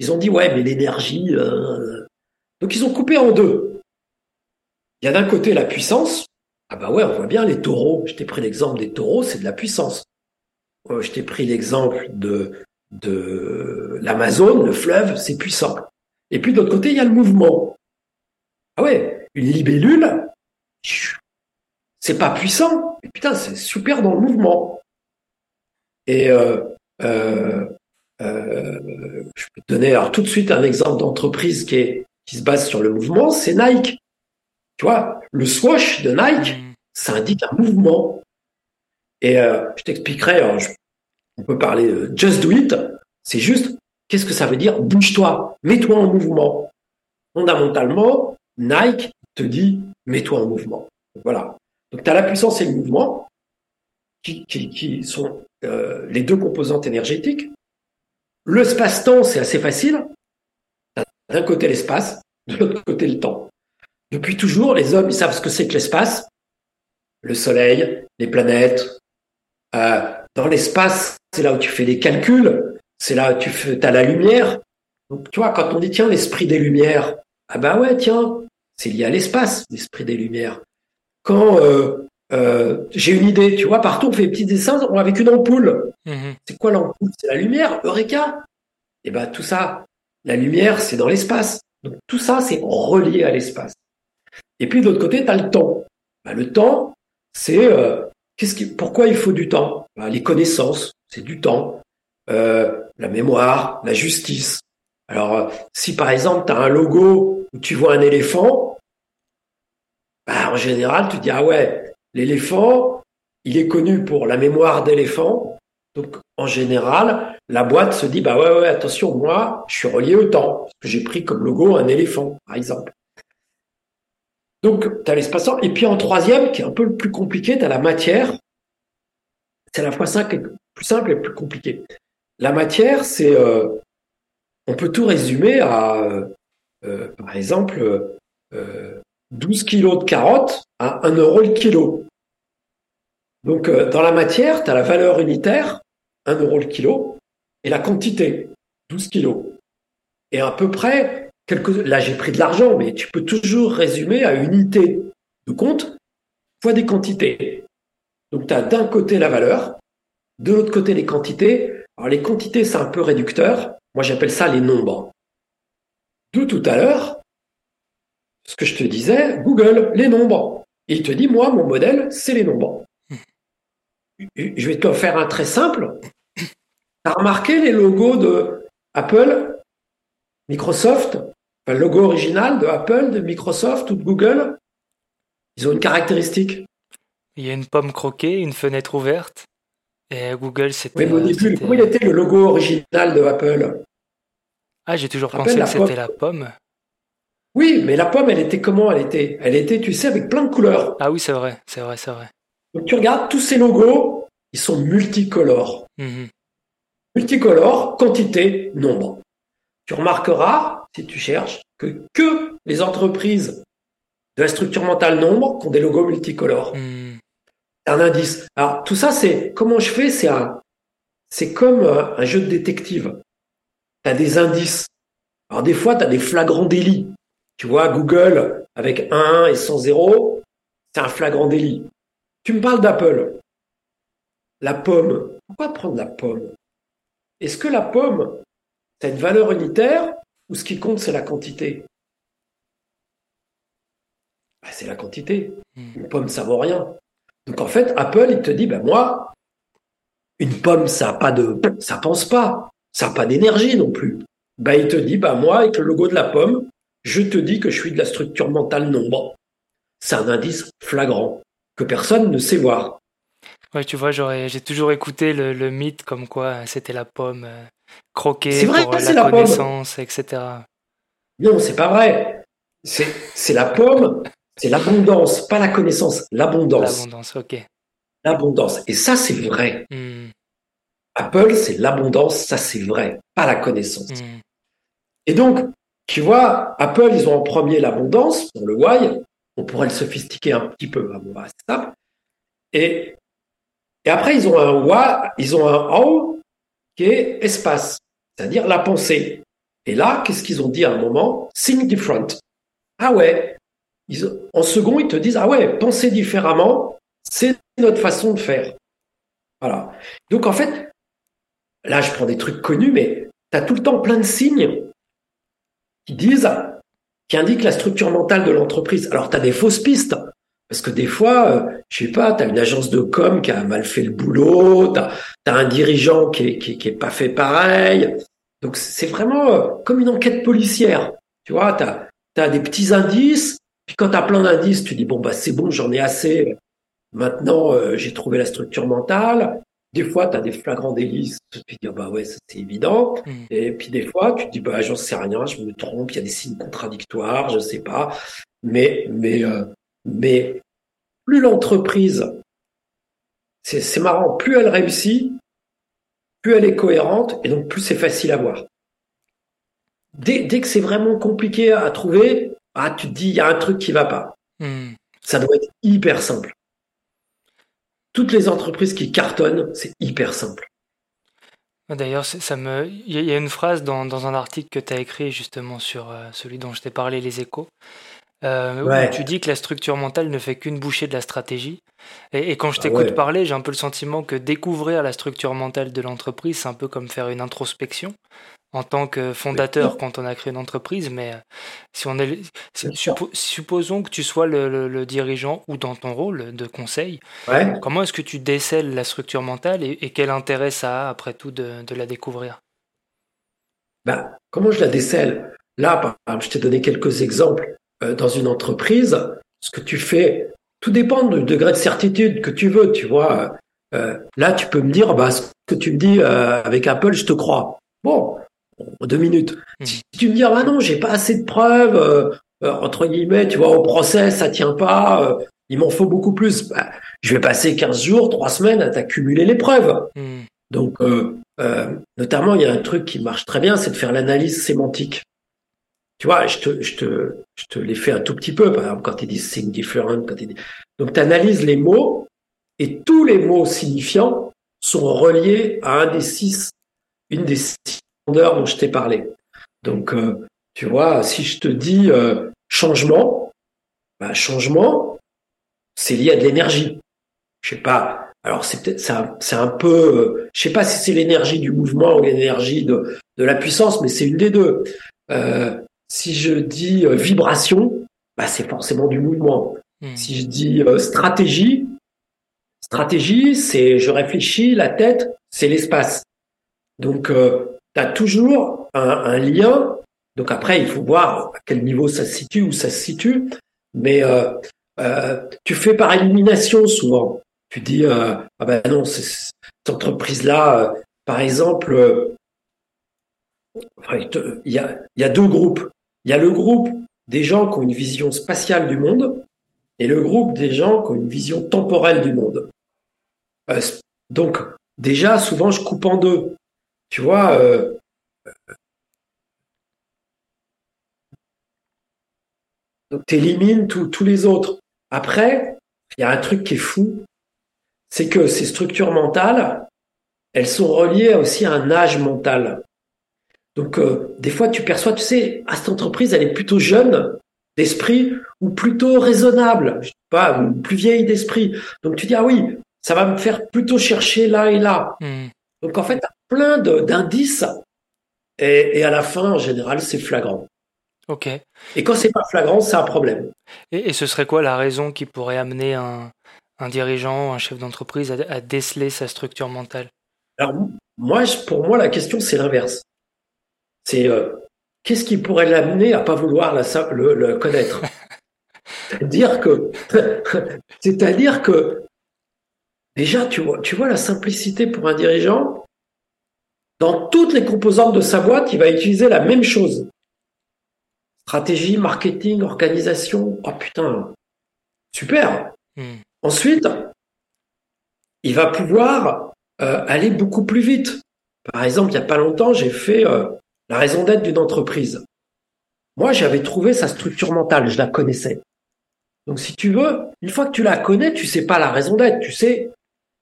Ils ont dit ouais, mais l'énergie. Euh, donc ils ont coupé en deux. Il y a d'un côté la puissance. Ah bah ouais, on voit bien les taureaux. Je t'ai pris l'exemple des taureaux, c'est de la puissance. Euh, je t'ai pris l'exemple de de l'Amazone, le fleuve, c'est puissant. Et puis de l'autre côté, il y a le mouvement. Ah ouais, une libellule, c'est pas puissant, mais putain, c'est super dans le mouvement. Et euh, euh, euh, je peux te donner alors tout de suite un exemple d'entreprise qui est qui se base sur le mouvement, c'est Nike. Tu vois, le swoosh de Nike, mm. ça indique un mouvement. Et je t'expliquerai. on peut parler de just do it. C'est juste, qu'est-ce que ça veut dire? Bouge-toi, mets-toi en mouvement. Fondamentalement, Nike te dit mets-toi en mouvement. Voilà. Donc tu as la puissance et le mouvement qui, qui, qui sont euh, les deux composantes énergétiques. Le space-temps, c'est assez facile. D'un côté l'espace, de l'autre côté le temps. Depuis toujours, les hommes, ils savent ce que c'est que l'espace. Le soleil, les planètes. Euh, dans l'espace, c'est là où tu fais des calculs. C'est là où tu fais, as la lumière. Donc, tu vois, quand on dit, tiens, l'esprit des lumières, ah ben ouais, tiens, c'est lié à l'espace, l'esprit des lumières. Quand euh, euh, j'ai une idée, tu vois, partout on fait des petits dessins avec une ampoule. Mhm. C'est quoi l'ampoule? C'est la lumière, Eureka Et eh ben tout ça, la lumière, c'est dans l'espace. Donc tout ça, c'est relié à l'espace. Et puis de l'autre côté, tu as le temps. Ben, le temps, c'est euh, qu'est-ce qui, pourquoi il faut du temps? Ben, Les connaissances, c'est du temps. Euh, la mémoire, la justice. Alors, si par exemple, tu as un logo où tu vois un éléphant, ben, en général, tu dis, ah ouais, L'éléphant, il est connu pour la mémoire d'éléphant. Donc, en général, la boîte se dit, bah ouais, ouais, attention, moi, je suis relié au temps. J'ai pris comme logo un éléphant, par exemple. Donc, tu as l'espace-temps. Et puis, en troisième, qui est un peu le plus compliqué, tu as la matière. C'est la fois cinq plus simple et plus compliqué. La matière, c'est, euh, on peut tout résumer à, euh, euh, par exemple, 12 kilos de carottes à 1 euro le kilo. Donc, euh, dans la matière, tu as la valeur unitaire, 1 euro le kilo, et la quantité, 12 kilos. Et à peu près, quelques... là j'ai pris de l'argent, mais tu peux toujours résumer à unité de compte fois des quantités. Donc, tu as d'un côté la valeur, de l'autre côté les quantités. Alors les quantités, c'est un peu réducteur. Moi, j'appelle ça les nombres. D'où tout à l'heure, ce que je te disais, Google, les nombres. Il te dit, moi, mon modèle, c'est les nombres. Je vais te faire un très simple. Tu as remarqué les logos de Apple, Microsoft, le logo original de Apple, de Microsoft ou de Google? Ils ont une caractéristique. Il y a une pomme croquée, une fenêtre ouverte. Et Google, c'était. Oui, mais au début, comment il était le logo original de Apple? Ah, j'ai toujours pensé que c'était la pomme. Oui, mais la pomme, elle était comment Elle était, elle était, tu sais, avec plein de couleurs. Ah oui, c'est vrai, c'est vrai, c'est vrai. Donc tu regardes tous ces logos, ils sont multicolores. Mhm. Multicolores, quantité, nombre. Tu remarqueras, si tu cherches, que que les entreprises de la structure mentale nombre qui ont des logos multicolores. Mhm. Un indice. Alors tout ça, c'est comment je fais? C'est un, c'est comme euh, un jeu de détective. Tu as des indices. Alors des fois, tu as des flagrants délits. Tu vois, Google avec 1 et 100 zéro, c'est un flagrant délit. Tu me parles d'Apple. La pomme. Pourquoi prendre la pomme? Est-ce que la pomme, c'est une valeur unitaire ou ce qui compte, c'est la quantité? Bah, C'est la quantité. Hmm. Une pomme, ça vaut rien. Donc en fait, Apple, il te dit, ben moi, une pomme, ça a pas de, ça pense pas, ça n'a pas d'énergie non plus. Ben il te dit, ben moi, avec le logo de la pomme, je te dis que je suis de la structure mentale nombre. C'est un indice flagrant que personne ne sait voir. Ouais, tu vois, j'ai toujours écouté le, le mythe comme quoi c'était la pomme euh, croquée vrai pour euh, la connaissance, etc. Non, c'est pas vrai. C'est, c'est la pomme, c'est l'abondance, pas la connaissance, l'abondance. L'abondance, ok. L'abondance. Et ça, c'est vrai. Hmm, Apple, c'est l'abondance, ça, c'est vrai, pas la connaissance. hmm. Et donc, tu vois, Apple, ils ont en premier l'abondance pour le why. On pourrait le sophistiquer un petit peu. Ah bon, bah, simple. Et, après, ils ont un why, ils ont un how qui est espace, c'est-à-dire la pensée. Et là, qu'est-ce qu'ils ont dit à un moment? Think different. Ah ouais. En second, ils te disent, ah ouais, penser différemment, c'est notre façon de faire. Voilà. Donc, en fait, là, je prends des trucs connus, mais tu as tout le temps plein de signes qui disent, qui indiquent la structure mentale de l'entreprise. Alors, tu as des fausses pistes. Parce que des fois, euh, je sais pas, tu as une agence de com qui a mal fait le boulot, tu as, un dirigeant qui est, qui, est- pas fait pareil. Donc, c'est vraiment euh, comme une enquête policière. Tu vois, tu as, des petits indices, puis quand tu as plein d'indices, tu dis, bon, bah c'est bon, j'en ai assez. Maintenant, euh, j'ai trouvé la structure mentale. Des fois, tu as des flagrants délits, tu te dis, ah bah ouais, c'est évident. Mm. Et puis des fois, tu te dis, bah j'en sais rien, je me trompe, il y a des signes contradictoires, je sais pas. Mais, mais, euh, mais plus l'entreprise, c'est marrant, plus elle réussit, plus elle est cohérente, et donc plus c'est facile à voir. Dès, dès que c'est vraiment compliqué à trouver, ah, tu te dis, il y a un truc qui va pas. Hmm. Ça doit être hyper simple. Toutes les entreprises qui cartonnent, c'est hyper simple. D'ailleurs, ça me, il y a- une phrase dans, dans un article que tu as écrit justement sur euh, celui dont je t'ai parlé, les échos, euh, où tu dis que la structure mentale ne fait qu'une bouchée de la stratégie. Et, et quand je Ah t'écoute ouais. parler, j'ai un peu le sentiment que découvrir la structure mentale de l'entreprise, c'est un peu comme faire une introspection en tant que fondateur quand on a créé une entreprise. Mais euh, si on est, suppo- supposons que tu sois le, le- le dirigeant ou dans ton rôle de conseil, Ouais. comment est-ce que tu décèles la structure mentale et, et quel intérêt ça a après tout de, de la découvrir? Bah, comment je la décèle? Là, par exemple, je t'ai donné quelques exemples. Euh, dans une entreprise, ce que tu fais, tout dépend du degré de certitude que tu veux, tu vois. Euh, là, tu peux me dire, bah, ce que tu me dis avec Apple, je te crois. Bon, en deux minutes. Hmm. Si tu me dis, ah non, j'ai pas assez de preuves, euh, euh, entre guillemets, tu vois, au procès, ça tient pas, euh, il m'en faut beaucoup plus. Bah, je vais passer 15 jours, trois semaines à t'accumuler les preuves. Hmm. Donc, euh, euh, notamment, il y a un truc qui marche très bien, c'est de faire l'analyse sémantique. Tu vois, je te, je te, je te l'ai fait un tout petit peu, par exemple, quand ils disent think different, quand ils disent... Donc, tu analyses les mots, et tous les mots signifiants sont reliés à un des six, une des six grandeurs dont je t'ai parlé. Donc, euh, tu vois, si je te dis euh, changement, bah, changement, c'est lié à de l'énergie. Je sais pas, alors c'est peut-être c'est un, peu, euh, je sais pas si c'est l'énergie du mouvement ou l'énergie de, de la puissance, mais c'est une des deux. Si je dis vibration, bah c'est forcément du mouvement. Hmm. Si je dis stratégie, stratégie, c'est je réfléchis, la tête, c'est l'espace. Donc tu as toujours un, lien. Donc après, il faut voir à quel niveau ça se situe, où ça se situe. Mais tu fais par élimination souvent. Tu dis euh, ah ben non, cette entreprise-là, euh, par exemple, euh, il y a deux groupes. Il y a le groupe des gens qui ont une vision spatiale du monde et le groupe des gens qui ont une vision temporelle du monde. donc déjà, souvent, je coupe en deux. Tu vois, donc tu élimines tous les autres. Après, il y a un truc qui est fou, c'est que ces structures mentales, elles sont reliées aussi à un âge mental. Donc euh, des fois tu perçois, tu sais, à cette entreprise, elle est plutôt jeune d'esprit ou plutôt raisonnable, je sais pas, plus vieille d'esprit. Donc tu dis ah oui, ça va me faire plutôt chercher là et là. Hmm. Donc en fait, plein d'indices et, à la fin, en général, c'est flagrant. Ok. Et quand c'est pas flagrant, c'est un problème. et, ce serait quoi la raison qui pourrait amener un, un dirigeant, un chef d'entreprise à, déceler sa structure mentale? Alors moi, pour moi, la question c'est l'inverse. C'est euh, qu'est-ce qui pourrait l'amener à pas vouloir le, connaître? C'est-à-dire que, c'est-à-dire que déjà, tu vois, tu vois la simplicité pour un dirigeant? Dans toutes les composantes de sa boîte, il va utiliser la même chose. Stratégie, marketing, organisation. Oh putain, super. Hmm. Ensuite, il va pouvoir euh, aller beaucoup plus vite. Par exemple, il n'y a pas longtemps, j'ai fait euh, la raison d'être d'une entreprise. Moi, j'avais trouvé sa structure mentale, je la connaissais. Donc, si tu veux, une fois que tu la connais, tu sais pas la raison d'être, tu sais,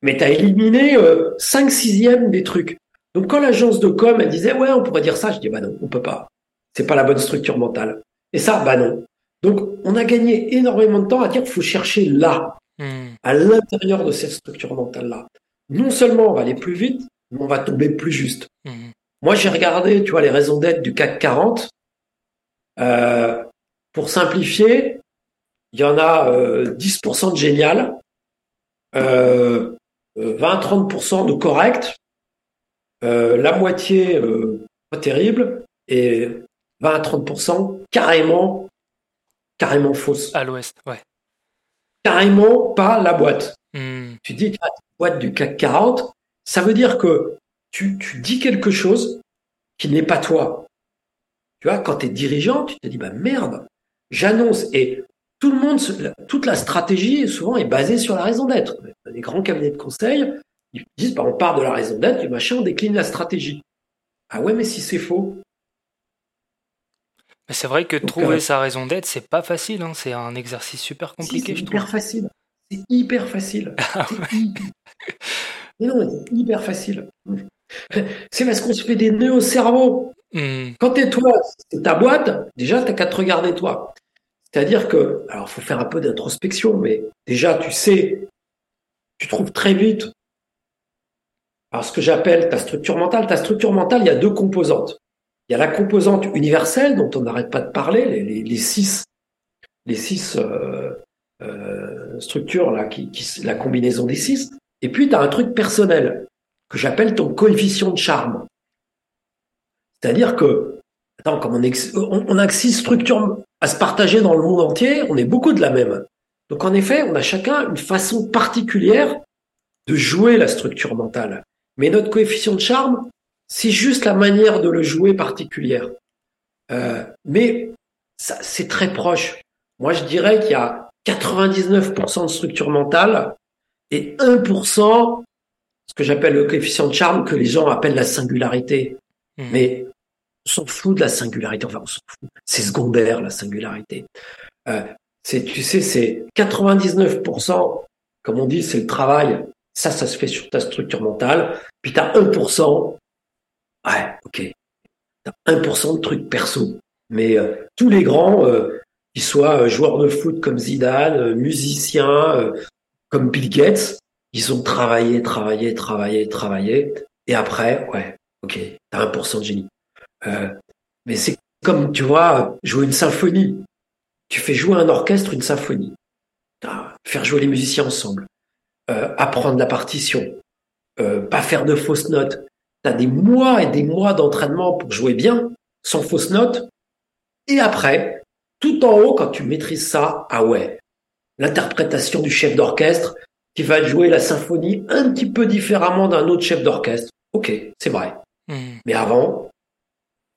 mais tu as éliminé euh, 5 sixièmes des trucs. Donc, quand l'agence de com, elle disait, ouais, on pourrait dire ça, je dis, bah non, on peut pas. C'est pas la bonne structure mentale. Et ça, bah non. Donc, on a gagné énormément de temps à dire qu'il faut chercher là. Hmm. à l'intérieur de cette structure mentale-là. Non seulement on va aller plus vite, mais on va tomber plus juste. Hmm. Moi, j'ai regardé, tu vois, les raisons d'être du CAC 40. Euh, pour simplifier, il y en a 10% euh, de génial, 20-30% euh, de correct, la moitié pas terrible et 20 30% carrément carrément fausse. À l'ouest, ouais carrément pas la boîte. Hmm. Tu dis, la boîte du CAC 40, ça veut dire que tu, tu dis quelque chose qui n'est pas toi. Tu vois, quand tu es dirigeant, tu te dis, bah merde, j'annonce. Et tout le monde, toute la stratégie, souvent, est basée sur la raison d'être. Les grands cabinets de conseil, ils disent, bah, on part de la raison d'être, du machin, on décline la stratégie. Ah ouais, mais si c'est faux, c'est vrai que trouver euh, sa raison d'être, c'est pas facile. Hein. C'est un exercice super compliqué, C'est hyper facile. C'est hyper facile. Ah Mais non, c'est hyper facile. C'est parce qu'on se fait des nœuds au cerveau. Hmm. Quand t'es toi, c'est ta boîte, déjà, t'as qu'à te regarder toi. C'est-à-dire que, alors, faut faire un peu d'introspection, mais déjà, tu sais, tu trouves très vite. Alors, ce que j'appelle ta structure mentale. Ta structure mentale, il y a deux composantes. Il y a la composante universelle dont on n'arrête pas de parler, les, six, les six euh, euh, structures là, qui, la combinaison des six. Et puis tu as un truc personnel que j'appelle ton coefficient de charme. C'est-à-dire que, attends, comme on, on, a six structures à se partager dans le monde entier, on est beaucoup de la même. Donc en effet, on a chacun une façon particulière de jouer la structure mentale. Mais notre coefficient de charme, c'est juste la manière de le jouer particulière. Euh, mais c'est très proche. Moi, je dirais qu'il y a 99% de structure mentale et 1% ce que j'appelle le coefficient de charme que les gens appellent la singularité. Hmm. Mais s'en fout de la singularité. Enfin, on s'en fout. C'est secondaire, la singularité. Euh, c'est, tu sais, c'est 99%, comme on dit, c'est le travail. Ça, ça se fait sur ta structure mentale. Puis tu as 1% Ouais, ok. 1% de trucs perso. Mais euh, tous les grands, euh, qu'ils soient euh, joueurs de foot comme Zidane, musiciens comme Bill Gates, ils ont travaillé, travaillé, travaillé, travaillé, et après, ouais, ok, t'as 1% de génie. Euh, mais c'est comme, tu vois, jouer une symphonie. Tu fais jouer un orchestre une symphonie. Faire jouer les musiciens ensemble. Euh, apprendre la partition. Euh, pas faire de fausses notes. Tu as des mois et des mois d'entraînement pour jouer bien, sans fausses notes. Et après, tout en haut, quand tu maîtrises ça, ah ouais, l'interprétation du chef d'orchestre qui va jouer la symphonie un petit peu différemment d'un autre chef d'orchestre. Ok, c'est vrai. Hmm. Mais avant,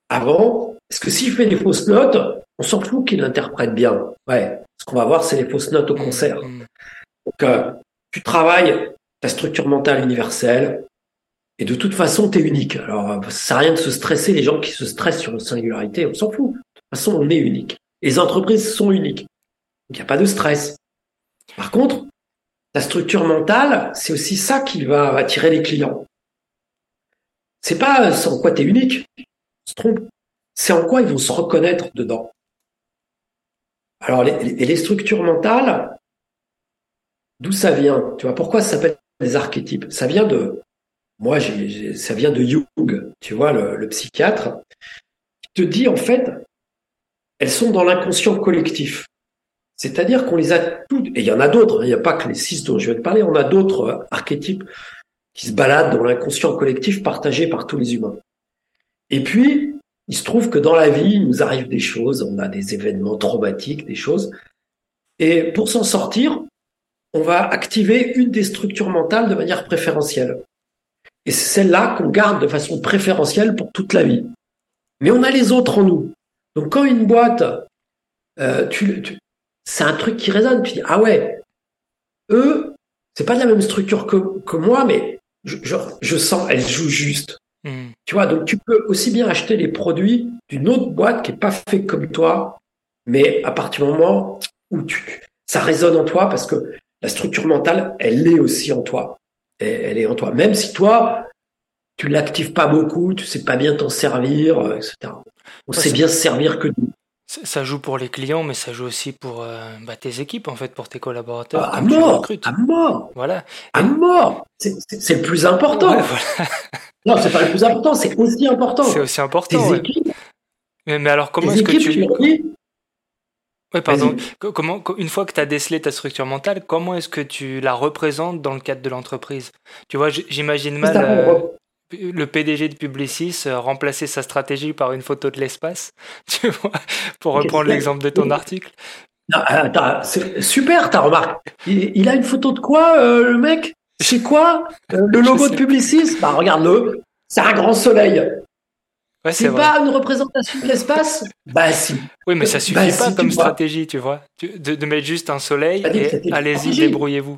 avant, est-ce que s'il fait des fausses notes, on s'en fout qu'il interprète bien. Ouais, ce qu'on va voir, c'est les fausses notes au concert. Hmm. Donc, euh, tu travailles ta structure mentale universelle, et de toute façon, tu es unique. Alors, ça sert à rien de se stresser, les gens qui se stressent sur une singularité, on s'en fout. De toute façon, on est unique. Les entreprises sont uniques. Donc, il n'y a pas de stress. Par contre, ta structure mentale, c'est aussi ça qui va attirer les clients. C'est pas en quoi tu es unique, se trompe. C'est en quoi ils vont se reconnaître dedans? Alors, les, les structures mentales, d'où ça vient? Tu vois, pourquoi ça s'appelle des archétypes? Ça vient de, moi, ça vient de Jung, tu vois, le, psychiatre, qui te dit en fait, elles sont dans l'inconscient collectif. C'est-à-dire qu'on les a toutes, et il y en a d'autres, hein, il n'y a pas que les six dont je vais te parler, on a d'autres euh, archétypes qui se baladent dans l'inconscient collectif partagé par tous les humains. Et puis, il se trouve que dans la vie, il nous arrive des choses, on a des événements traumatiques, des choses. Et pour s'en sortir, on va activer une des structures mentales de manière préférentielle. Et c'est celle-là qu'on garde de façon préférentielle pour toute la vie. Mais on a les autres en nous. Donc quand une boîte, euh, c'est un truc qui résonne, tu dis, ah ouais, eux, c'est pas de la même structure que, moi, mais je, sens, elle joue juste. Hmm. Tu vois, donc tu peux aussi bien acheter les produits d'une autre boîte qui est pas fait comme toi, mais à partir du moment où tu, ça résonne en toi parce que la structure mentale, elle est aussi en toi elle est en toi. Même si toi, tu l'actives pas beaucoup, tu sais pas bien t'en servir, euh, etc. On sait bien se servir que nous. Ça joue pour les clients, mais ça joue aussi pour euh, bah, tes équipes, en fait, pour tes collaborateurs. à mort, à mort. Voilà. À mort. C'est le plus important. non, c'est pas le plus important, c'est aussi important. C'est aussi important. Tes équipes. Mais, alors, comment est-ce que tu. Oui, pardon. Comment, une fois que tu as décelé ta structure mentale, comment est-ce que tu la représentes dans le cadre de l'entreprise? Tu vois, j'imagine mal le PDG de Publicis euh, remplacer sa stratégie par une photo de l'espace, tu vois, pour reprendre l'exemple de ton article. Non, c'est super ta remarque. Il, a une photo de quoi, euh, le mec? C'est quoi Le logo de Publicis? Bah regarde-le, c'est un grand soleil c'est pas une représentation de l'espace? Bah si. Oui, mais ça suffit bah, pas comme stratégie, tu vois. De, mettre juste un soleil et allez-y, débrouillez-vous.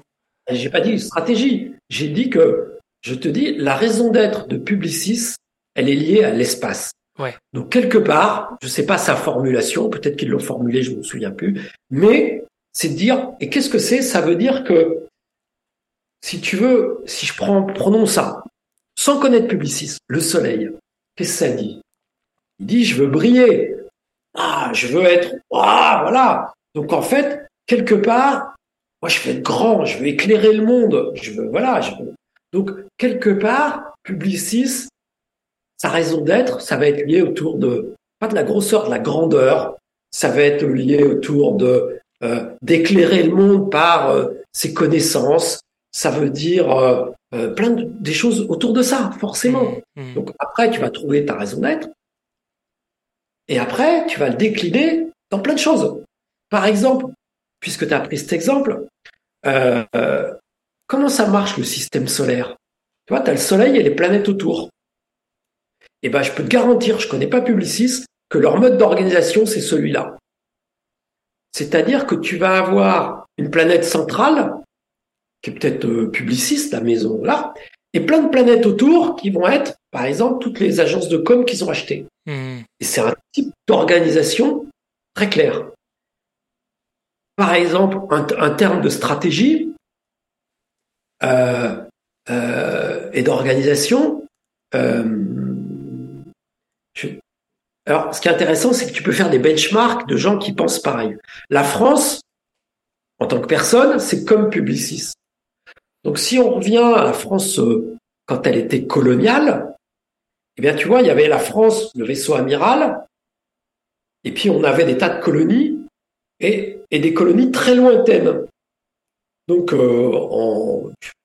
J'ai pas dit stratégie. J'ai dit que, je te dis, la raison d'être de Publicis, elle est liée à l'espace. Ouais. Donc quelque part, je sais pas sa formulation, peut-être qu'ils l'ont formulé, je me souviens plus, mais c'est de dire, et qu'est-ce que c'est? Ça veut dire que, si tu veux, si je prends, prenons ça, sans connaître Publicis, le soleil, Qu'est-ce que ça dit? Il dit je veux briller. Ah, je veux être. Ah, voilà. Donc en fait, quelque part, moi je veux être grand, je veux éclairer le monde. Je veux, voilà. Je Donc quelque part, Publicis, sa raison d'être, ça va être lié autour de pas de la grosseur, de la grandeur. Ça va être lié autour de euh, d'éclairer le monde par euh, ses connaissances. Ça veut dire euh, plein de, des choses autour de ça, forcément. Mmh, mmh. Donc après, tu vas trouver ta raison d'être. Et après, tu vas le décliner dans plein de choses. Par exemple, puisque tu as pris cet exemple, euh, euh, comment ça marche le système solaire? Tu vois, tu as le Soleil et les planètes autour. Eh ben, je peux te garantir, je connais pas Publicis, que leur mode d'organisation, c'est celui-là. C'est-à-dire que tu vas avoir une planète centrale qui est peut-être euh, publiciste, la maison là, et plein de planètes autour qui vont être, par exemple, toutes les agences de com qu'ils ont achetées. Hmm. Et c'est un type d'organisation très clair. Par exemple, un, terme de stratégie et d'organisation. alors, ce qui est intéressant, c'est que tu peux faire des benchmarks de gens qui pensent pareil. La France, en tant que personne, c'est comme Publicis. Donc si on revient à la France euh, quand elle était coloniale, eh bien tu vois, il y avait la France, le vaisseau amiral, et puis on avait des tas de colonies et des colonies très lointaines. Donc euh,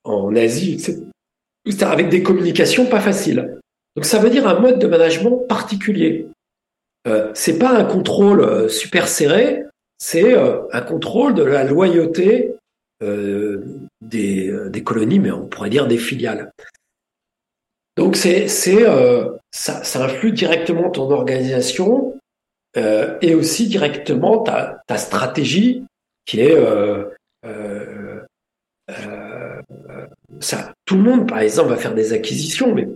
en, Asie, c'est avec des communications pas faciles. Donc ça veut dire un mode de management particulier. Euh, c'est pas un contrôle euh, super serré, c'est euh, un contrôle de la loyauté des, colonies, mais on pourrait dire des filiales. Donc c'est ça, influe directement ton organisation et aussi directement ta stratégie qui est ça. Tout le monde, par exemple, va faire des acquisitions, mais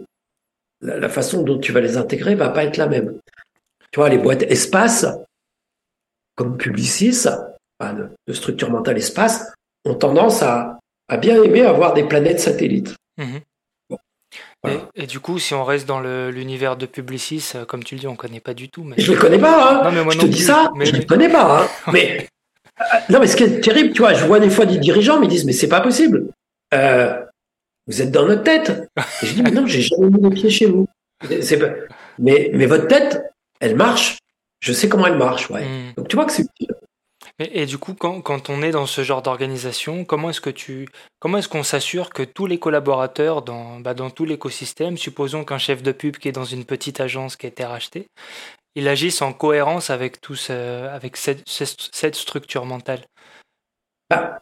la, façon dont tu vas les intégrer va pas être la même. Tu vois, les boîtes espace, comme Publicis, de, structure mentale espace, ont tendance à, à, bien aimer avoir des planètes satellites. Mhm. et, du coup, si on reste dans l'univers de Publicis, euh, comme tu le dis, on ne connaît pas du tout. Mais... Je ne le connais pas. Hein. je te dis ça, mais... je ne le connais pas. Hein. mais euh, non, mais ce qui est terrible, tu vois, je vois des fois des dirigeants me disent, mais c'est pas possible. Euh, vous êtes dans notre tête. Et je dis, mais non, j'ai jamais mis les pieds chez vous. Mais, mais votre tête, elle marche. Je sais comment elle marche, ouais. Hmm. Donc tu vois que c'est et, et, du coup, quand, quand, on est dans ce genre d'organisation, comment est-ce que tu, comment est-ce qu'on s'assure que tous les collaborateurs dans, bah, dans tout l'écosystème, supposons qu'un chef de pub qui est dans une petite agence qui a été rachetée, il agisse en cohérence avec tout avec cette, cette structure mentale. Bah,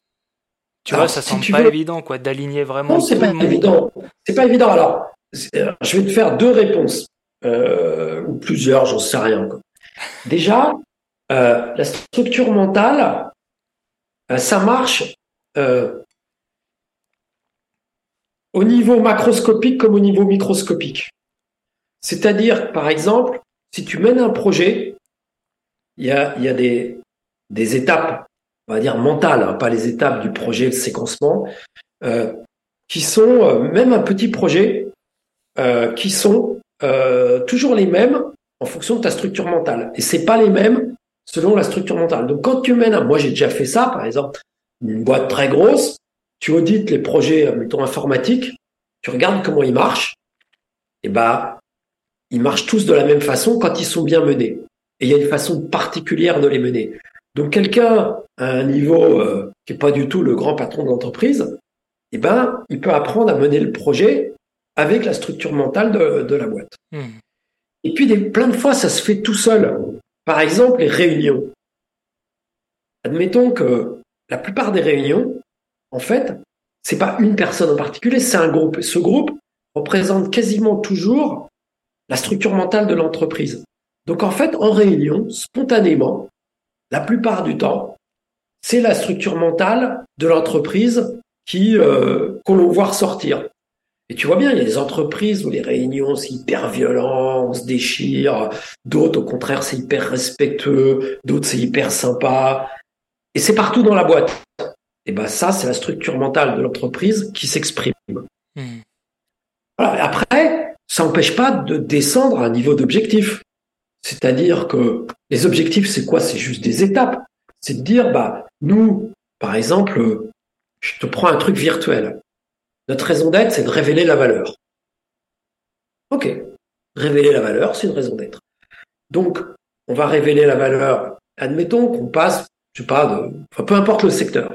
tu vois, ça semble pas évident, quoi, d'aligner vraiment. Non, c'est pas évident. C'est pas évident. Alors, je vais te faire deux réponses, euh, ou plusieurs, j'en sais rien. Déjà, euh, la structure mentale, euh, ça marche au niveau macroscopique comme au niveau microscopique. C'est-à-dire, par exemple, si tu mènes un projet, il y a, des, étapes, on va dire mentales, hein, pas les étapes du projet de séquencement, qui sont, même un petit projet, euh, qui sont euh, toujours les mêmes en fonction de ta structure mentale. Et c'est pas les mêmes selon la structure mentale. Donc quand tu mènes, un, moi j'ai déjà fait ça, par exemple, une boîte très grosse, tu audites les projets, euh, mettons informatiques, tu regardes comment ils marchent, et bah ils marchent tous de la même façon quand ils sont bien menés. Et il y a une façon particulière de les mener. Donc quelqu'un à un niveau euh, qui est pas du tout le grand patron de l'entreprise, eh ben, il peut apprendre à mener le projet avec la structure mentale de, la boîte. Hmm. Et puis, des, plein de fois, ça se fait tout seul. Par exemple, les réunions. Admettons que la plupart des réunions, en fait, c'est pas une personne en particulier, c'est un groupe. Ce groupe représente quasiment toujours la structure mentale de l'entreprise. Donc, en fait, en réunion, spontanément, la plupart du temps, c'est la structure mentale de l'entreprise qui euh, qu'on voit ressortir. Et tu vois bien, il y a des entreprises où les réunions, c'est hyper violent, on se déchire. D'autres, au contraire, c'est hyper respectueux. D'autres, c'est hyper sympa. Et c'est partout dans la boîte. Et ben ça, c'est la structure mentale de l'entreprise qui s'exprime. Hmm. Voilà. Après, ça n'empêche pas de descendre à un niveau d'objectif. C'est-à-dire que les objectifs, c'est quoi? C'est juste des étapes. C'est de dire, bah, nous, par exemple, je te prends un truc virtuel. Notre raison d'être, c'est de révéler la valeur. Ok, révéler la valeur, c'est une raison d'être. Donc, on va révéler la valeur. Admettons qu'on passe, je sais pas, de, peu importe le secteur,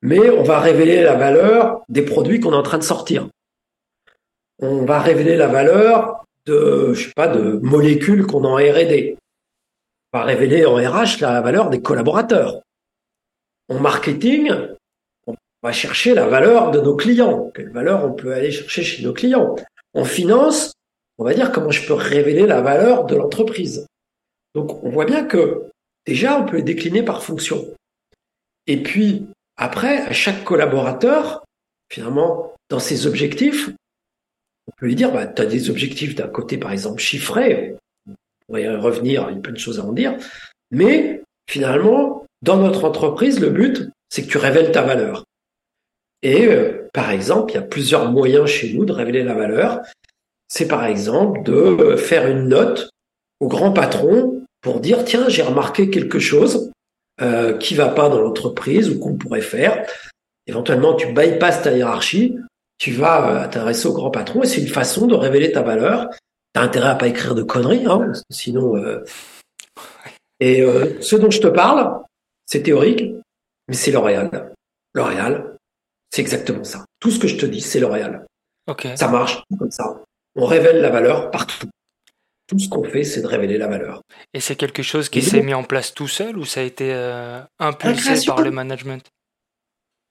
mais on va révéler la valeur des produits qu'on est en train de sortir. On va révéler la valeur de, je sais pas, de molécules qu'on a en R&D. On va révéler en RH la valeur des collaborateurs. En marketing, on va chercher la valeur de nos clients. Quelle valeur on peut aller chercher chez nos clients? En finance, on va dire comment je peux révéler la valeur de l'entreprise. Donc on voit bien que déjà on peut décliner par fonction. Et puis après, à chaque collaborateur, finalement, dans ses objectifs, on peut lui dire, bah, tu as des objectifs d'un côté, par exemple, chiffrés, on pourrait y revenir, il y a plein de choses à en dire, mais finalement, dans notre entreprise, le but, c'est que tu révèles ta valeur. Et euh, par exemple, il y a plusieurs moyens chez nous de révéler la valeur. C'est par exemple de faire une note au grand patron pour dire tiens j'ai remarqué quelque chose euh, qui va pas dans l'entreprise ou qu'on pourrait faire. éventuellement, tu bypasses ta hiérarchie, tu vas euh, t'adresser au grand patron et c'est une façon de révéler ta valeur. T'as intérêt à pas écrire de conneries, hein, sinon. Euh... Et euh, ce dont je te parle, c'est théorique, mais c'est L'Oréal. L'Oréal, c'est exactement ça. Tout ce que je te dis, c'est L'Oréal. Okay. Ça marche comme ça. On révèle la valeur partout. Tout ce qu'on fait, c'est de révéler la valeur. Et c'est quelque chose qui s'est mis en place tout seul ou ça a été euh, impulsé par le management?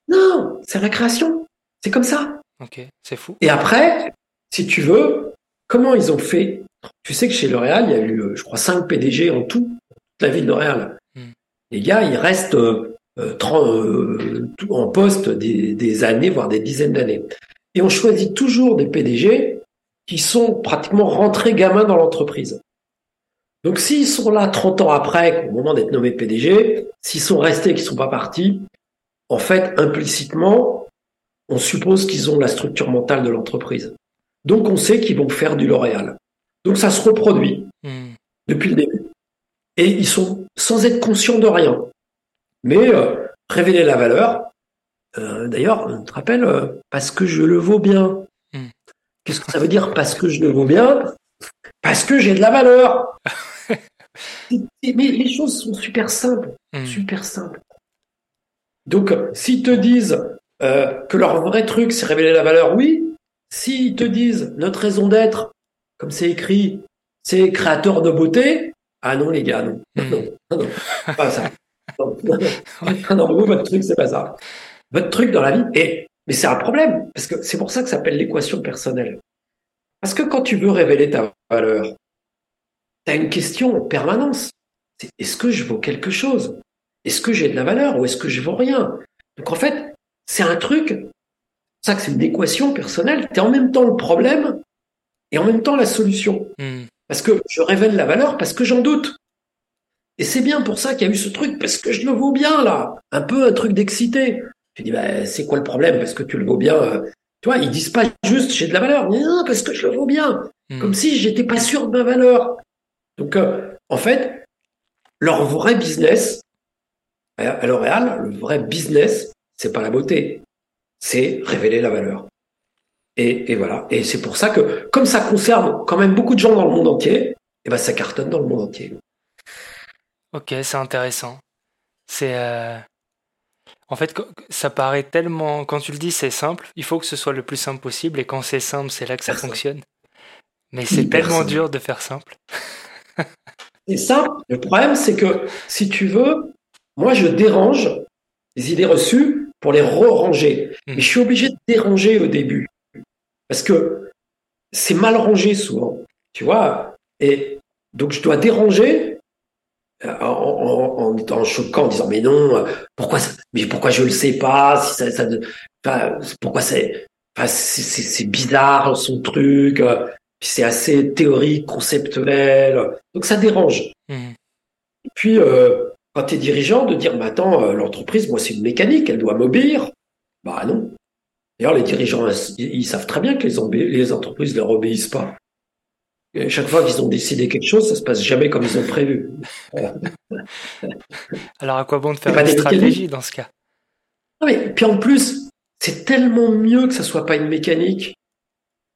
Non, c'est la création. C'est comme ça. Ok, c'est fou. Et après, si tu veux, comment ils ont fait? Tu sais que chez L'Oréal, il y a eu, euh, je crois, 5 PDG en tout, toute la vie de L'Oréal. Hmm. Les gars, ils restent euh, euh, en poste des, des, années, voire des dizaines d'années. Et on choisit toujours des PDG qui sont pratiquement rentrés gamins dans l'entreprise. Donc s'ils sont là 30 ans après, au moment d'être nommés PDG, s'ils sont restés, qu'ils sont pas partis, en fait, implicitement, on suppose qu'ils ont la structure mentale de l'entreprise. Donc on sait qu'ils vont faire du L'Oréal. Donc ça se reproduit hmm. depuis le début. Et ils sont sans être conscients de rien. Mais euh, révéler la valeur, euh, d'ailleurs, on te rappelle, euh, parce que je le vaux bien. Hmm. Qu'est-ce que ça veut dire parce que je le vaux bien? Parce que j'ai de la valeur. Mais les choses sont super simples, hmm. super simples. Donc, s'ils te disent euh, que leur vrai truc, c'est révéler la valeur, oui. S'ils te disent notre raison d'être, comme c'est écrit, c'est créateur de beauté, ah non les gars, non, hmm. non, non, pas ça. Non, non, vous, votre truc, c'est pas ça. Votre truc dans la vie, et mais c'est un problème, parce que c'est pour ça que ça s'appelle l'équation personnelle. Parce que quand tu veux révéler ta valeur, tu as une question en permanence. C'est est-ce que je vaux quelque chose? Est-ce que j'ai de la valeur ou est-ce que je vaux rien? Donc en fait, c'est un truc, c'est ça que c'est une équation personnelle. Tu es en même temps le problème et en même temps la solution. Hmm. Parce que je révèle la valeur parce que j'en doute. Et c'est bien pour ça qu'il y a eu ce truc, parce que je le vaux bien là. Un peu un truc d'excité. Je dis, bah, c'est quoi le problème? Parce que tu le vaux bien. Euh, tu vois, ils disent pas juste j'ai de la valeur. Non, parce que je le vaux bien. Hmm. Comme si j'étais pas sûr de ma valeur. Donc, euh, en fait, leur vrai business, à L'Oréal, le vrai business, c'est pas la beauté. C'est révéler la valeur. Et, et voilà. Et c'est pour ça que, comme ça concerne quand même beaucoup de gens dans le monde entier, et eh ben ça cartonne dans le monde entier. Ok, c'est intéressant. C'est euh, en fait, ça paraît tellement. Quand tu le dis, c'est simple. Il faut que ce soit le plus simple possible. Et quand c'est simple, c'est là que ça fonctionne. Mais c'est tellement dur de faire simple. c'est simple. Le problème, c'est que si tu veux, moi, je dérange les idées reçues pour les re-ranger. Hmm. Mais je suis obligé de déranger au début. Parce que c'est mal rangé souvent. Tu vois? Et donc, je dois déranger en, en, choquant, en disant mais non, pourquoi, mais pourquoi je le sais pas, si ça, ça enfin, pourquoi c'est, enfin, c'est bizarre son truc, puis c'est assez théorique, conceptuel, donc ça dérange. Mmh. Et puis euh, quand tu es dirigeant, de dire, mais attends, euh, l'entreprise, moi c'est une mécanique, elle doit m'obéir. Bah non. D'ailleurs, les dirigeants, ils, savent très bien que les, les entreprises ne leur obéissent pas chaque fois qu'ils ont décidé quelque chose, ça se passe jamais comme ils ont prévu. Alors à quoi bon de faire une stratégie dans ce cas? Non mais, Puis en plus, c'est tellement mieux que ça soit pas une mécanique.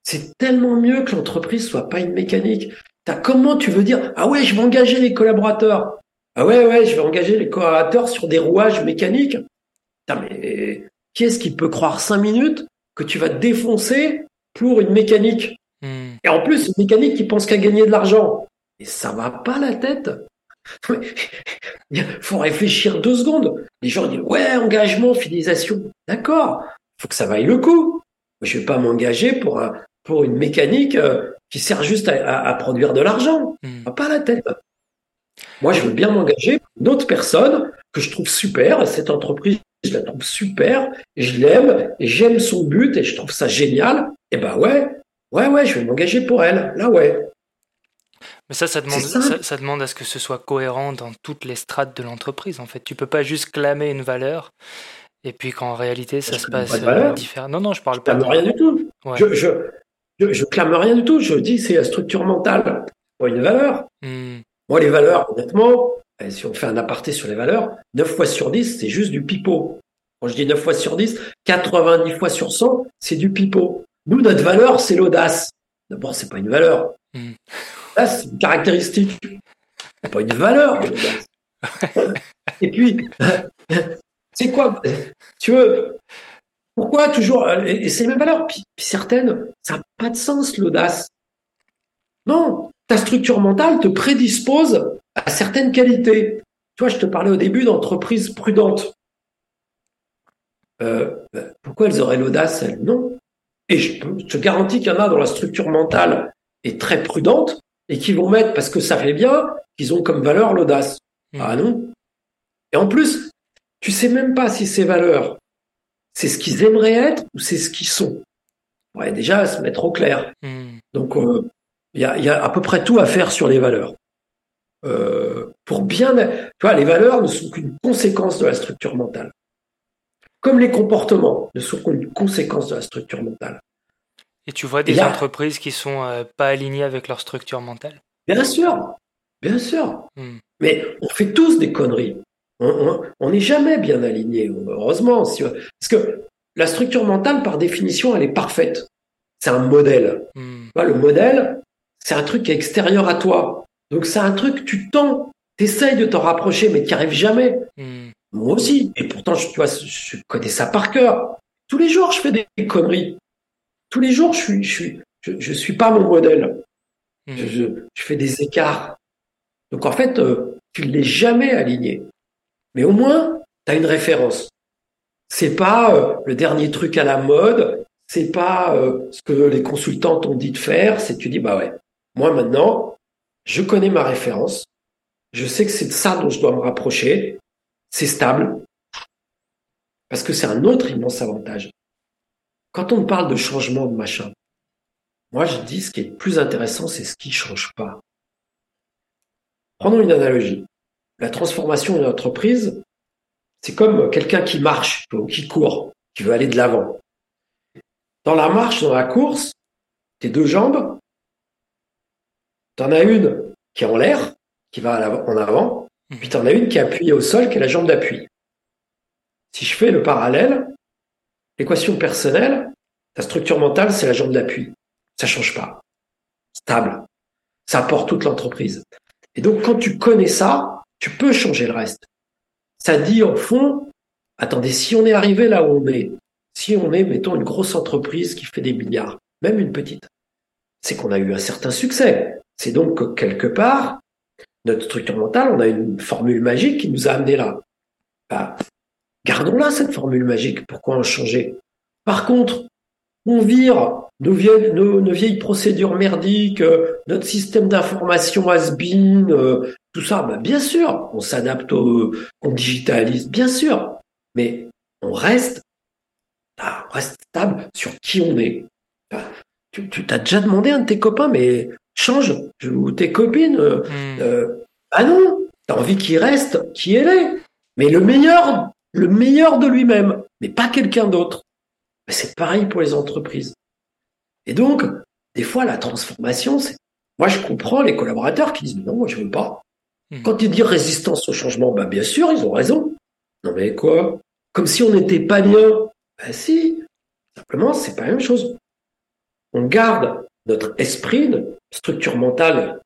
C'est tellement mieux que l'entreprise soit pas une mécanique. As, comment tu veux dire Ah ouais, je vais engager les collaborateurs. Ah ouais, ouais, je vais engager les collaborateurs sur des rouages mécaniques. Putain, mais qui est-ce qui peut croire cinq minutes que tu vas te défoncer pour une mécanique Hmm. Et en plus, une mécanique qui pense qu'à gagner de l'argent. Et ça va pas la tête. Il faut réfléchir deux secondes. Les gens disent ouais, engagement, fidélisation. D'accord. Faut que ça vaille le coup. Je vais pas m'engager pour un, pour une mécanique euh, qui sert juste à, produire de l'argent. Hmm. Pas la tête. Moi, je veux bien m'engager pour une autre personne que je trouve super. Cette entreprise, je la trouve super. Je l'aime j'aime son but et je trouve ça génial. Et ben ouais, Ouais, ouais, je vais m'engager pour elle. Là, ouais. Mais ça, ça demande, ça, demande à ce que ce soit cohérent dans toutes les strates de l'entreprise. En fait, tu peux pas juste clamer une valeur et puis qu'en réalité, ça se passe euh, différemment. Non, non, je parle pas. Clame rien du tout. Je, je, je, clame rien du tout. Je dis c'est la structure mentale. Pas une valeur. Hmm. Moi, les valeurs, honnêtement, eh, si on fait un aparté sur les valeurs, 9 fois sur 10, c'est juste du pipeau. Quand je dis 9 fois sur 10, 90 fois sur 100, c'est du pipeau. Nous, notre valeur, c'est l'audace. D'abord, c'est pas une valeur. Hmm. c'est une caractéristique. C'est pas une valeur, Et puis, c'est quoi Tu veux Pourquoi toujours Et c'est les mêmes valeurs. Puis, certaines, ça n'a pas de sens, l'audace. Non, ta structure mentale te prédispose à certaines qualités. Tu vois, je te parlais au début d'entreprises prudentes. Euh, pourquoi elles auraient l'audace, elles? Non. Et je, te garantis qu'il y en a dans la structure mentale est très prudente et qui vont mettre, parce que ça fait bien, qu'ils ont comme valeur l'audace. Hmm. Ah non. Et en plus, tu sais même pas si ces valeurs, c'est ce qu'ils aimeraient être ou c'est ce qu'ils sont. Ouais, déjà, se mettre au clair. Hmm. Donc, euh, il y, a, y, a, à peu près tout à faire sur les valeurs. Euh, pour bien, tu vois, les valeurs ne sont qu'une conséquence de la structure mentale comme les comportements ne sont qu'une conséquence de la structure mentale. Et tu vois des entreprises qui sont euh, pas alignées avec leur structure mentale? Bien sûr, bien sûr. Hmm. Mais on fait tous des conneries. On n'est jamais bien aligné, heureusement. Parce que la structure mentale, par définition, elle est parfaite. C'est un modèle. Hmm. Le modèle, c'est un truc qui est extérieur à toi. Donc c'est un truc, tu tends, tu essayes de t'en rapprocher, mais tu n'y arrives jamais. Hmm. Moi aussi. Et pourtant, je, tu vois, je connais ça par cœur. Tous les jours, je fais des conneries. Tous les jours, je suis, je suis, je, suis pas mon modèle. Hmm. Je, fais des écarts. Donc en fait, euh, tu ne l'es jamais aligné. Mais au moins, tu as une référence. C'est pas euh, le dernier truc à la mode. C'est pas euh, ce que les consultants t'ont dit de faire. C'est tu dis bah ouais. Moi maintenant, je connais ma référence. Je sais que c'est de ça dont je dois me rapprocher c'est stable, parce que c'est un autre immense avantage. Quand on parle de changement de machin, moi je dis ce qui est le plus intéressant, c'est ce qui ne change pas. Prenons une analogie. La transformation d'une entreprise, c'est comme quelqu'un qui marche ou qui court, qui veut aller de l'avant. Dans la marche, dans la course, tes deux jambes, tu en as une qui est en l'air, qui va en avant, puis tu en as une qui est appuyée au sol, qui est la jambe d'appui. Si je fais le parallèle, l'équation personnelle, ta structure mentale, c'est la jambe d'appui. Ça change pas. Stable. Ça apporte toute l'entreprise. Et donc, quand tu connais ça, tu peux changer le reste. Ça dit, au fond, attendez, si on est arrivé là où on est, si on est, mettons, une grosse entreprise qui fait des milliards, même une petite, c'est qu'on a eu un certain succès. C'est donc que quelque part, notre structure mentale, on a une formule magique qui nous a amené là. Bah, gardons-la, cette formule magique. Pourquoi en changer? Par contre, on vire nos vieilles, procédures merdiques, euh, notre système d'information has-been, euh, tout ça, bah, bien sûr, on s'adapte, on digitalise, bien sûr, mais on reste, bah, on reste stable sur qui on est. Bah, tu t'as déjà demandé à un de tes copains, mais change, ou tes copines. Euh, hmm. euh, ah non, t'as envie qu'il reste qui elle est. Mais le meilleur, le meilleur de lui-même, mais pas quelqu'un d'autre. C'est pareil pour les entreprises. Et donc, des fois, la transformation, c'est. Moi, je comprends les collaborateurs qui disent non, moi, je veux pas. Hmm. Quand ils disent résistance au changement, bah, bien sûr, ils ont raison. Non, mais quoi? Comme si on n'était pas bien. Ben si. Simplement, c'est pas la même chose. On garde notre esprit, notre structure mentale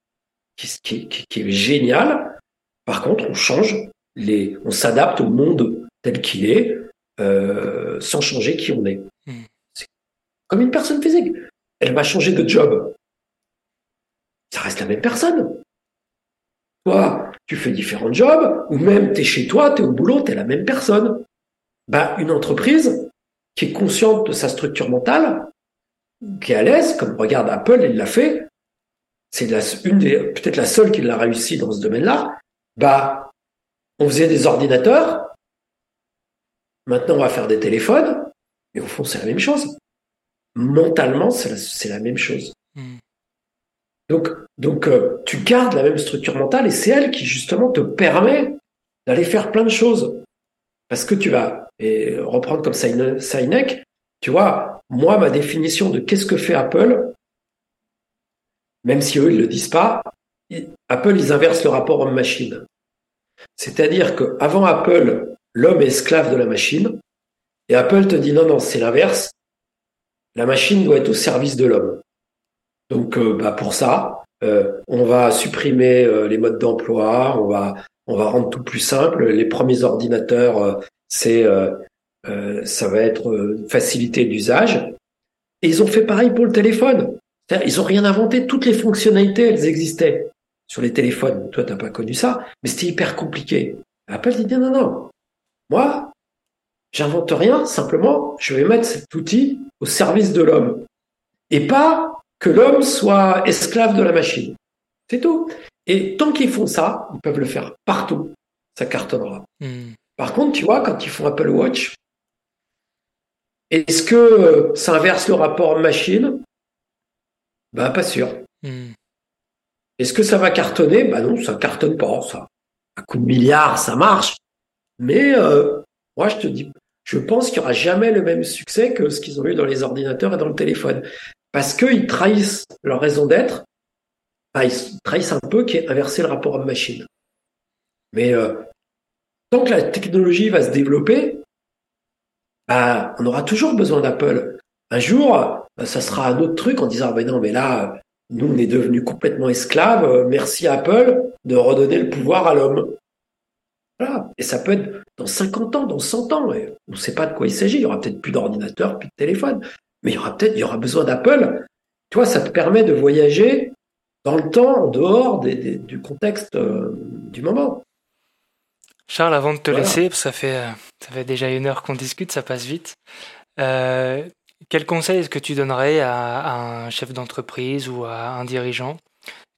qui, est géniale. Par contre, on change, les, on s'adapte au monde tel qu'il est, euh, sans changer qui on est. Hmm. C'est comme une personne physique. Elle va changer de job. Ça reste la même personne. Toi, tu fais différents jobs, ou même tu es chez toi, tu es au boulot, tu es la même personne. Bah, une entreprise qui est consciente de sa structure mentale, qui est à l'aise, comme regarde Apple, il l'a fait, c'est une des, peut-être la seule qui l'a réussi dans ce domaine-là, bah, on faisait des ordinateurs, maintenant on va faire des téléphones, et au fond c'est la même chose. Mentalement, c'est la, même chose. Hmm. Donc, donc euh, tu gardes la même structure mentale et c'est elle qui justement te permet d'aller faire plein de choses. Parce que tu vas, et reprendre comme Sinek, tu vois, moi, ma définition de qu'est-ce que fait Apple, même si eux, ils le disent pas, Apple, ils inversent le rapport homme-machine. C'est-à-dire qu'avant Apple, l'homme est esclave de la machine, Et Apple te dit non, non, c'est l'inverse. La machine doit être au service de l'homme. Donc, euh, bah, pour ça, euh, on va supprimer euh, les modes d'emploi, on va rendre tout plus simple. Les premiers ordinateurs, c'est, ça va être facilité d'usage. Et ils ont fait pareil pour le téléphone. Ils ont rien inventé. Toutes les fonctionnalités, elles existaient sur les téléphones. Toi, t'as pas connu ça, mais c'était hyper compliqué. Apple dit non, non. Moi, j'invente rien. Simplement, je vais mettre cet outil au service de l'homme. Et pas que l'homme soit esclave de la machine. C'est tout. Et tant qu'ils font ça, ils peuvent le faire partout. Ça cartonnera. Hmm. Par contre, tu vois, quand ils font Apple Watch, est-ce que ça inverse le rapport machine? Ben, pas sûr. Hmm. Est-ce que ça va cartonner? Ben non, ça cartonne pas. Ça, un coup de milliard, ça marche. Mais euh, moi, je te dis, je pense qu'il n'y aura jamais le même succès que ce qu'ils ont eu dans les ordinateurs et dans le téléphone parce qu'ils trahissent leur raison d'être. ils trahissent un peu qui est inverser le rapport homme-machine. Mais euh, tant que la technologie va se développer, bah, on aura toujours besoin d'Apple. Un jour, bah, ça sera un autre truc en disant ben non, mais là, nous, on est devenus complètement esclaves. Merci Apple de redonner le pouvoir à l'homme. Voilà. Et ça peut être dans 50 ans, dans 100 ans. Et on ne sait pas de quoi il s'agit. Il y aura peut-être plus d'ordinateurs, plus de téléphone mais il y aura peut-être, il y aura besoin d'Apple. Tu vois, ça te permet de voyager dans le temps, en dehors du contexte euh, du moment. Charles, avant de te laisser, ça fait, euh, ça fait déjà une heure qu'on discute, ça passe vite. Euh, quel conseil est-ce que tu donnerais à un chef d'entreprise ou à un dirigeant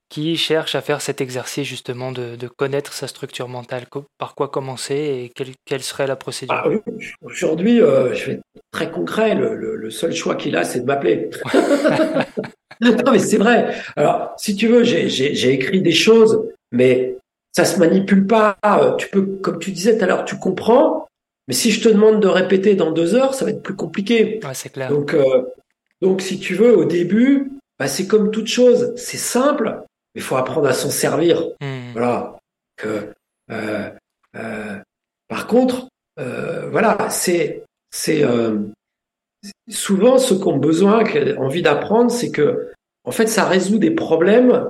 qui cherche à faire cet exercice justement de, connaître sa structure mentale? Par quoi commencer et quelle, serait la procédure? Ah Aujourd'hui, euh, je vais être très concret. Le, seul choix qu'il a, c'est de m'appeler. non, mais c'est vrai. Alors, si tu veux, j'ai écrit des choses, mais ça se manipule pas. Tu peux, comme tu disais tout à l'heure, tu comprends. Mais si je te demande de répéter dans deux heures, ça va être plus compliqué. Ouais, c'est clair. Donc, euh, donc, si tu veux, au début, bah, c'est comme toute chose. C'est simple, il faut apprendre à s'en servir. Hmm. Voilà. Que, euh, euh, par contre, euh, voilà, c'est c'est euh, souvent ce qu'on a besoin, envie d'apprendre, c'est que en fait, ça résout des problèmes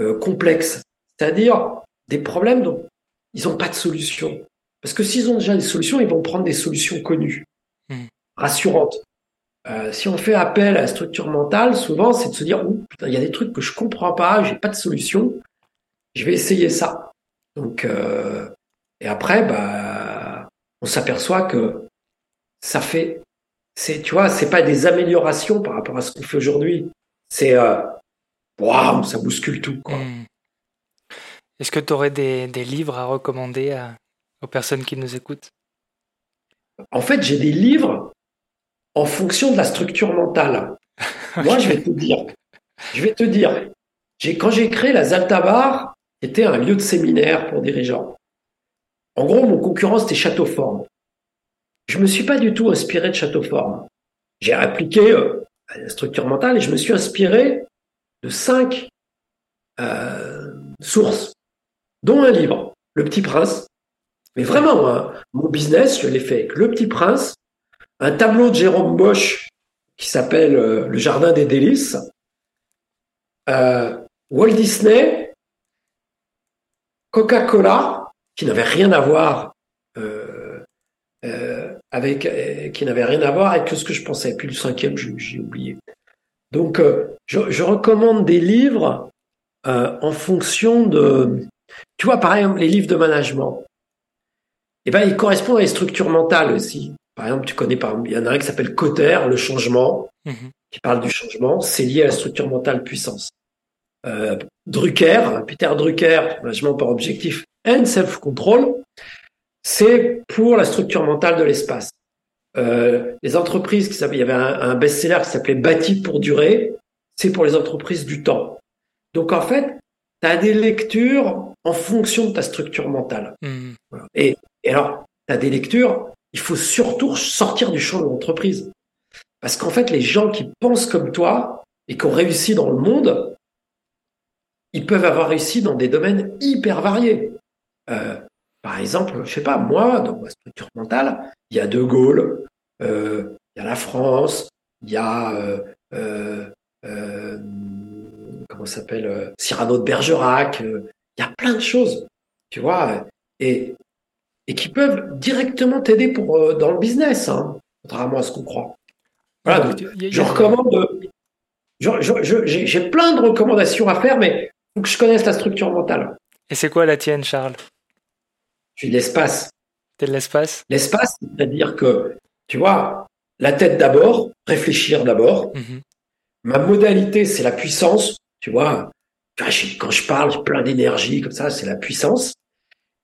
euh, complexes, c'est-à-dire des problèmes dont ils n'ont pas de solution. Parce que s'ils ont déjà des solutions, ils vont prendre des solutions connues, hmm. rassurantes. Euh, si on fait appel à la structure mentale, souvent, c'est de se dire, il y a des trucs que je comprends pas, j'ai pas de solution, je vais essayer ça. Donc, euh, et après, bah, on s'aperçoit que ça fait, c'est, tu vois, c'est pas des améliorations par rapport à ce qu'on fait aujourd'hui. C'est, euh, waouh, ça bouscule tout. Quoi. Hmm. Est-ce que tu aurais des, des, livres à recommander à, aux personnes qui nous écoutent? En fait, j'ai des livres en fonction de la structure mentale. Moi, je vais te dire, je vais te dire, quand j'ai créé la Zaltabar, était un lieu de séminaire pour dirigeants. En gros, mon concurrent, c'était Châteauforme. Je me suis pas du tout inspiré de Châteauforme. J'ai appliqué euh, la structure mentale et je me suis inspiré de cinq euh, sources, dont un livre, Le Petit Prince. Mais vraiment, hein, mon business, je l'ai fait avec Le Petit Prince, un tableau de Jérôme Bosch qui s'appelle euh, Le Jardin des délices, euh, Walt Disney, Coca-Cola, qui n'avait rien à voir euh, avec, qui n'avait rien à voir avec ce que je pensais. Puis le cinquième, j'ai oublié. Donc, je, recommande des livres en fonction de, tu vois, par exemple, les livres de management. Eh ben, ils correspondent à les structures mentales aussi. Par exemple, tu connais, par, il y en a un qui s'appelle Cotter, le changement, mhm. qui parle du changement. C'est lié à la structure mentale puissance. Euh, Drucker, Peter Drucker, management par objectif and self-control, c'est pour la structure mentale de l'espace. Euh, les entreprises qui il y avait un, best-seller qui s'appelait Bâti pour durer, c'est pour les entreprises du temps. Donc en fait, tu as des lectures en fonction de ta structure mentale. Mhm. Et, et alors, tu as des lectures il faut surtout sortir du champ de l'entreprise. Parce qu'en fait, les gens qui pensent comme toi et qui ont réussi dans le monde, ils peuvent avoir réussi dans des domaines hyper variés. Euh, par exemple, je sais pas, moi, dans ma structure mentale, il y a De Gaulle, euh, il y a la France, il y a euh, euh, euh comment s'appelle Cyrano de Bergerac, il y a plein de choses, tu vois, et, et qui peuvent directement t'aider pour dans le business, hein, contrairement à ce qu'on croit. Voilà, donc, je recommande. J'ai plein de recommandations à faire, mais il faut que je connaisse la structure mentale. Et c'est quoi la tienne, Charles? Je suis l'espace. T'es de l'espace? L'espace, c'est-à-dire que, tu vois, la tête d'abord, réfléchir d'abord. Mhm. Ma modalité, c'est la puissance, tu vois. Quand je parle, j'ai plein d'énergie, comme ça, c'est la puissance.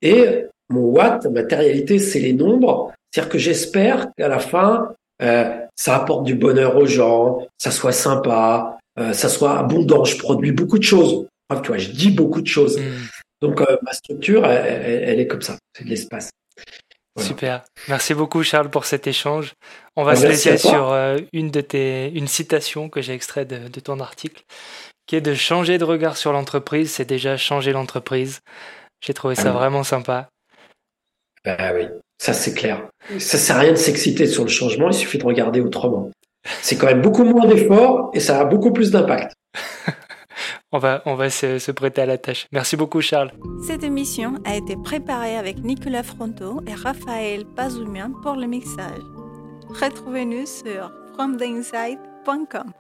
Et mon watt, matérialité, c'est les nombres. C'est-à-dire que j'espère qu'à la fin, euh, ça apporte du bonheur aux gens, ça soit sympa, euh, ça soit abondant. Je produis beaucoup de choses. tu vois, je dis beaucoup de choses. Mm. Donc euh, ma structure, elle, est comme ça, c'est de l'espace. Super. Merci beaucoup Charles pour cet échange. On va bah, se laisser sur une de tes, une citation que j'ai extraite de, ton article, qui est de changer de regard sur l'entreprise, c'est déjà changer l'entreprise. J'ai trouvé ça vraiment sympa. Bah oui. Ça, c'est clair. Ça sert à rien de s'exciter sur le changement, il suffit de regarder autrement. C'est quand même beaucoup moins d'efforts et ça a beaucoup plus d'impact. on va, on va se, se, prêter à la tâche. Merci beaucoup, Charles. Cette émission a été préparée avec Nicolas Fronto et Raphaël Pazoumian pour le mixage. Retrouvez-nous sur fromtheinside.com.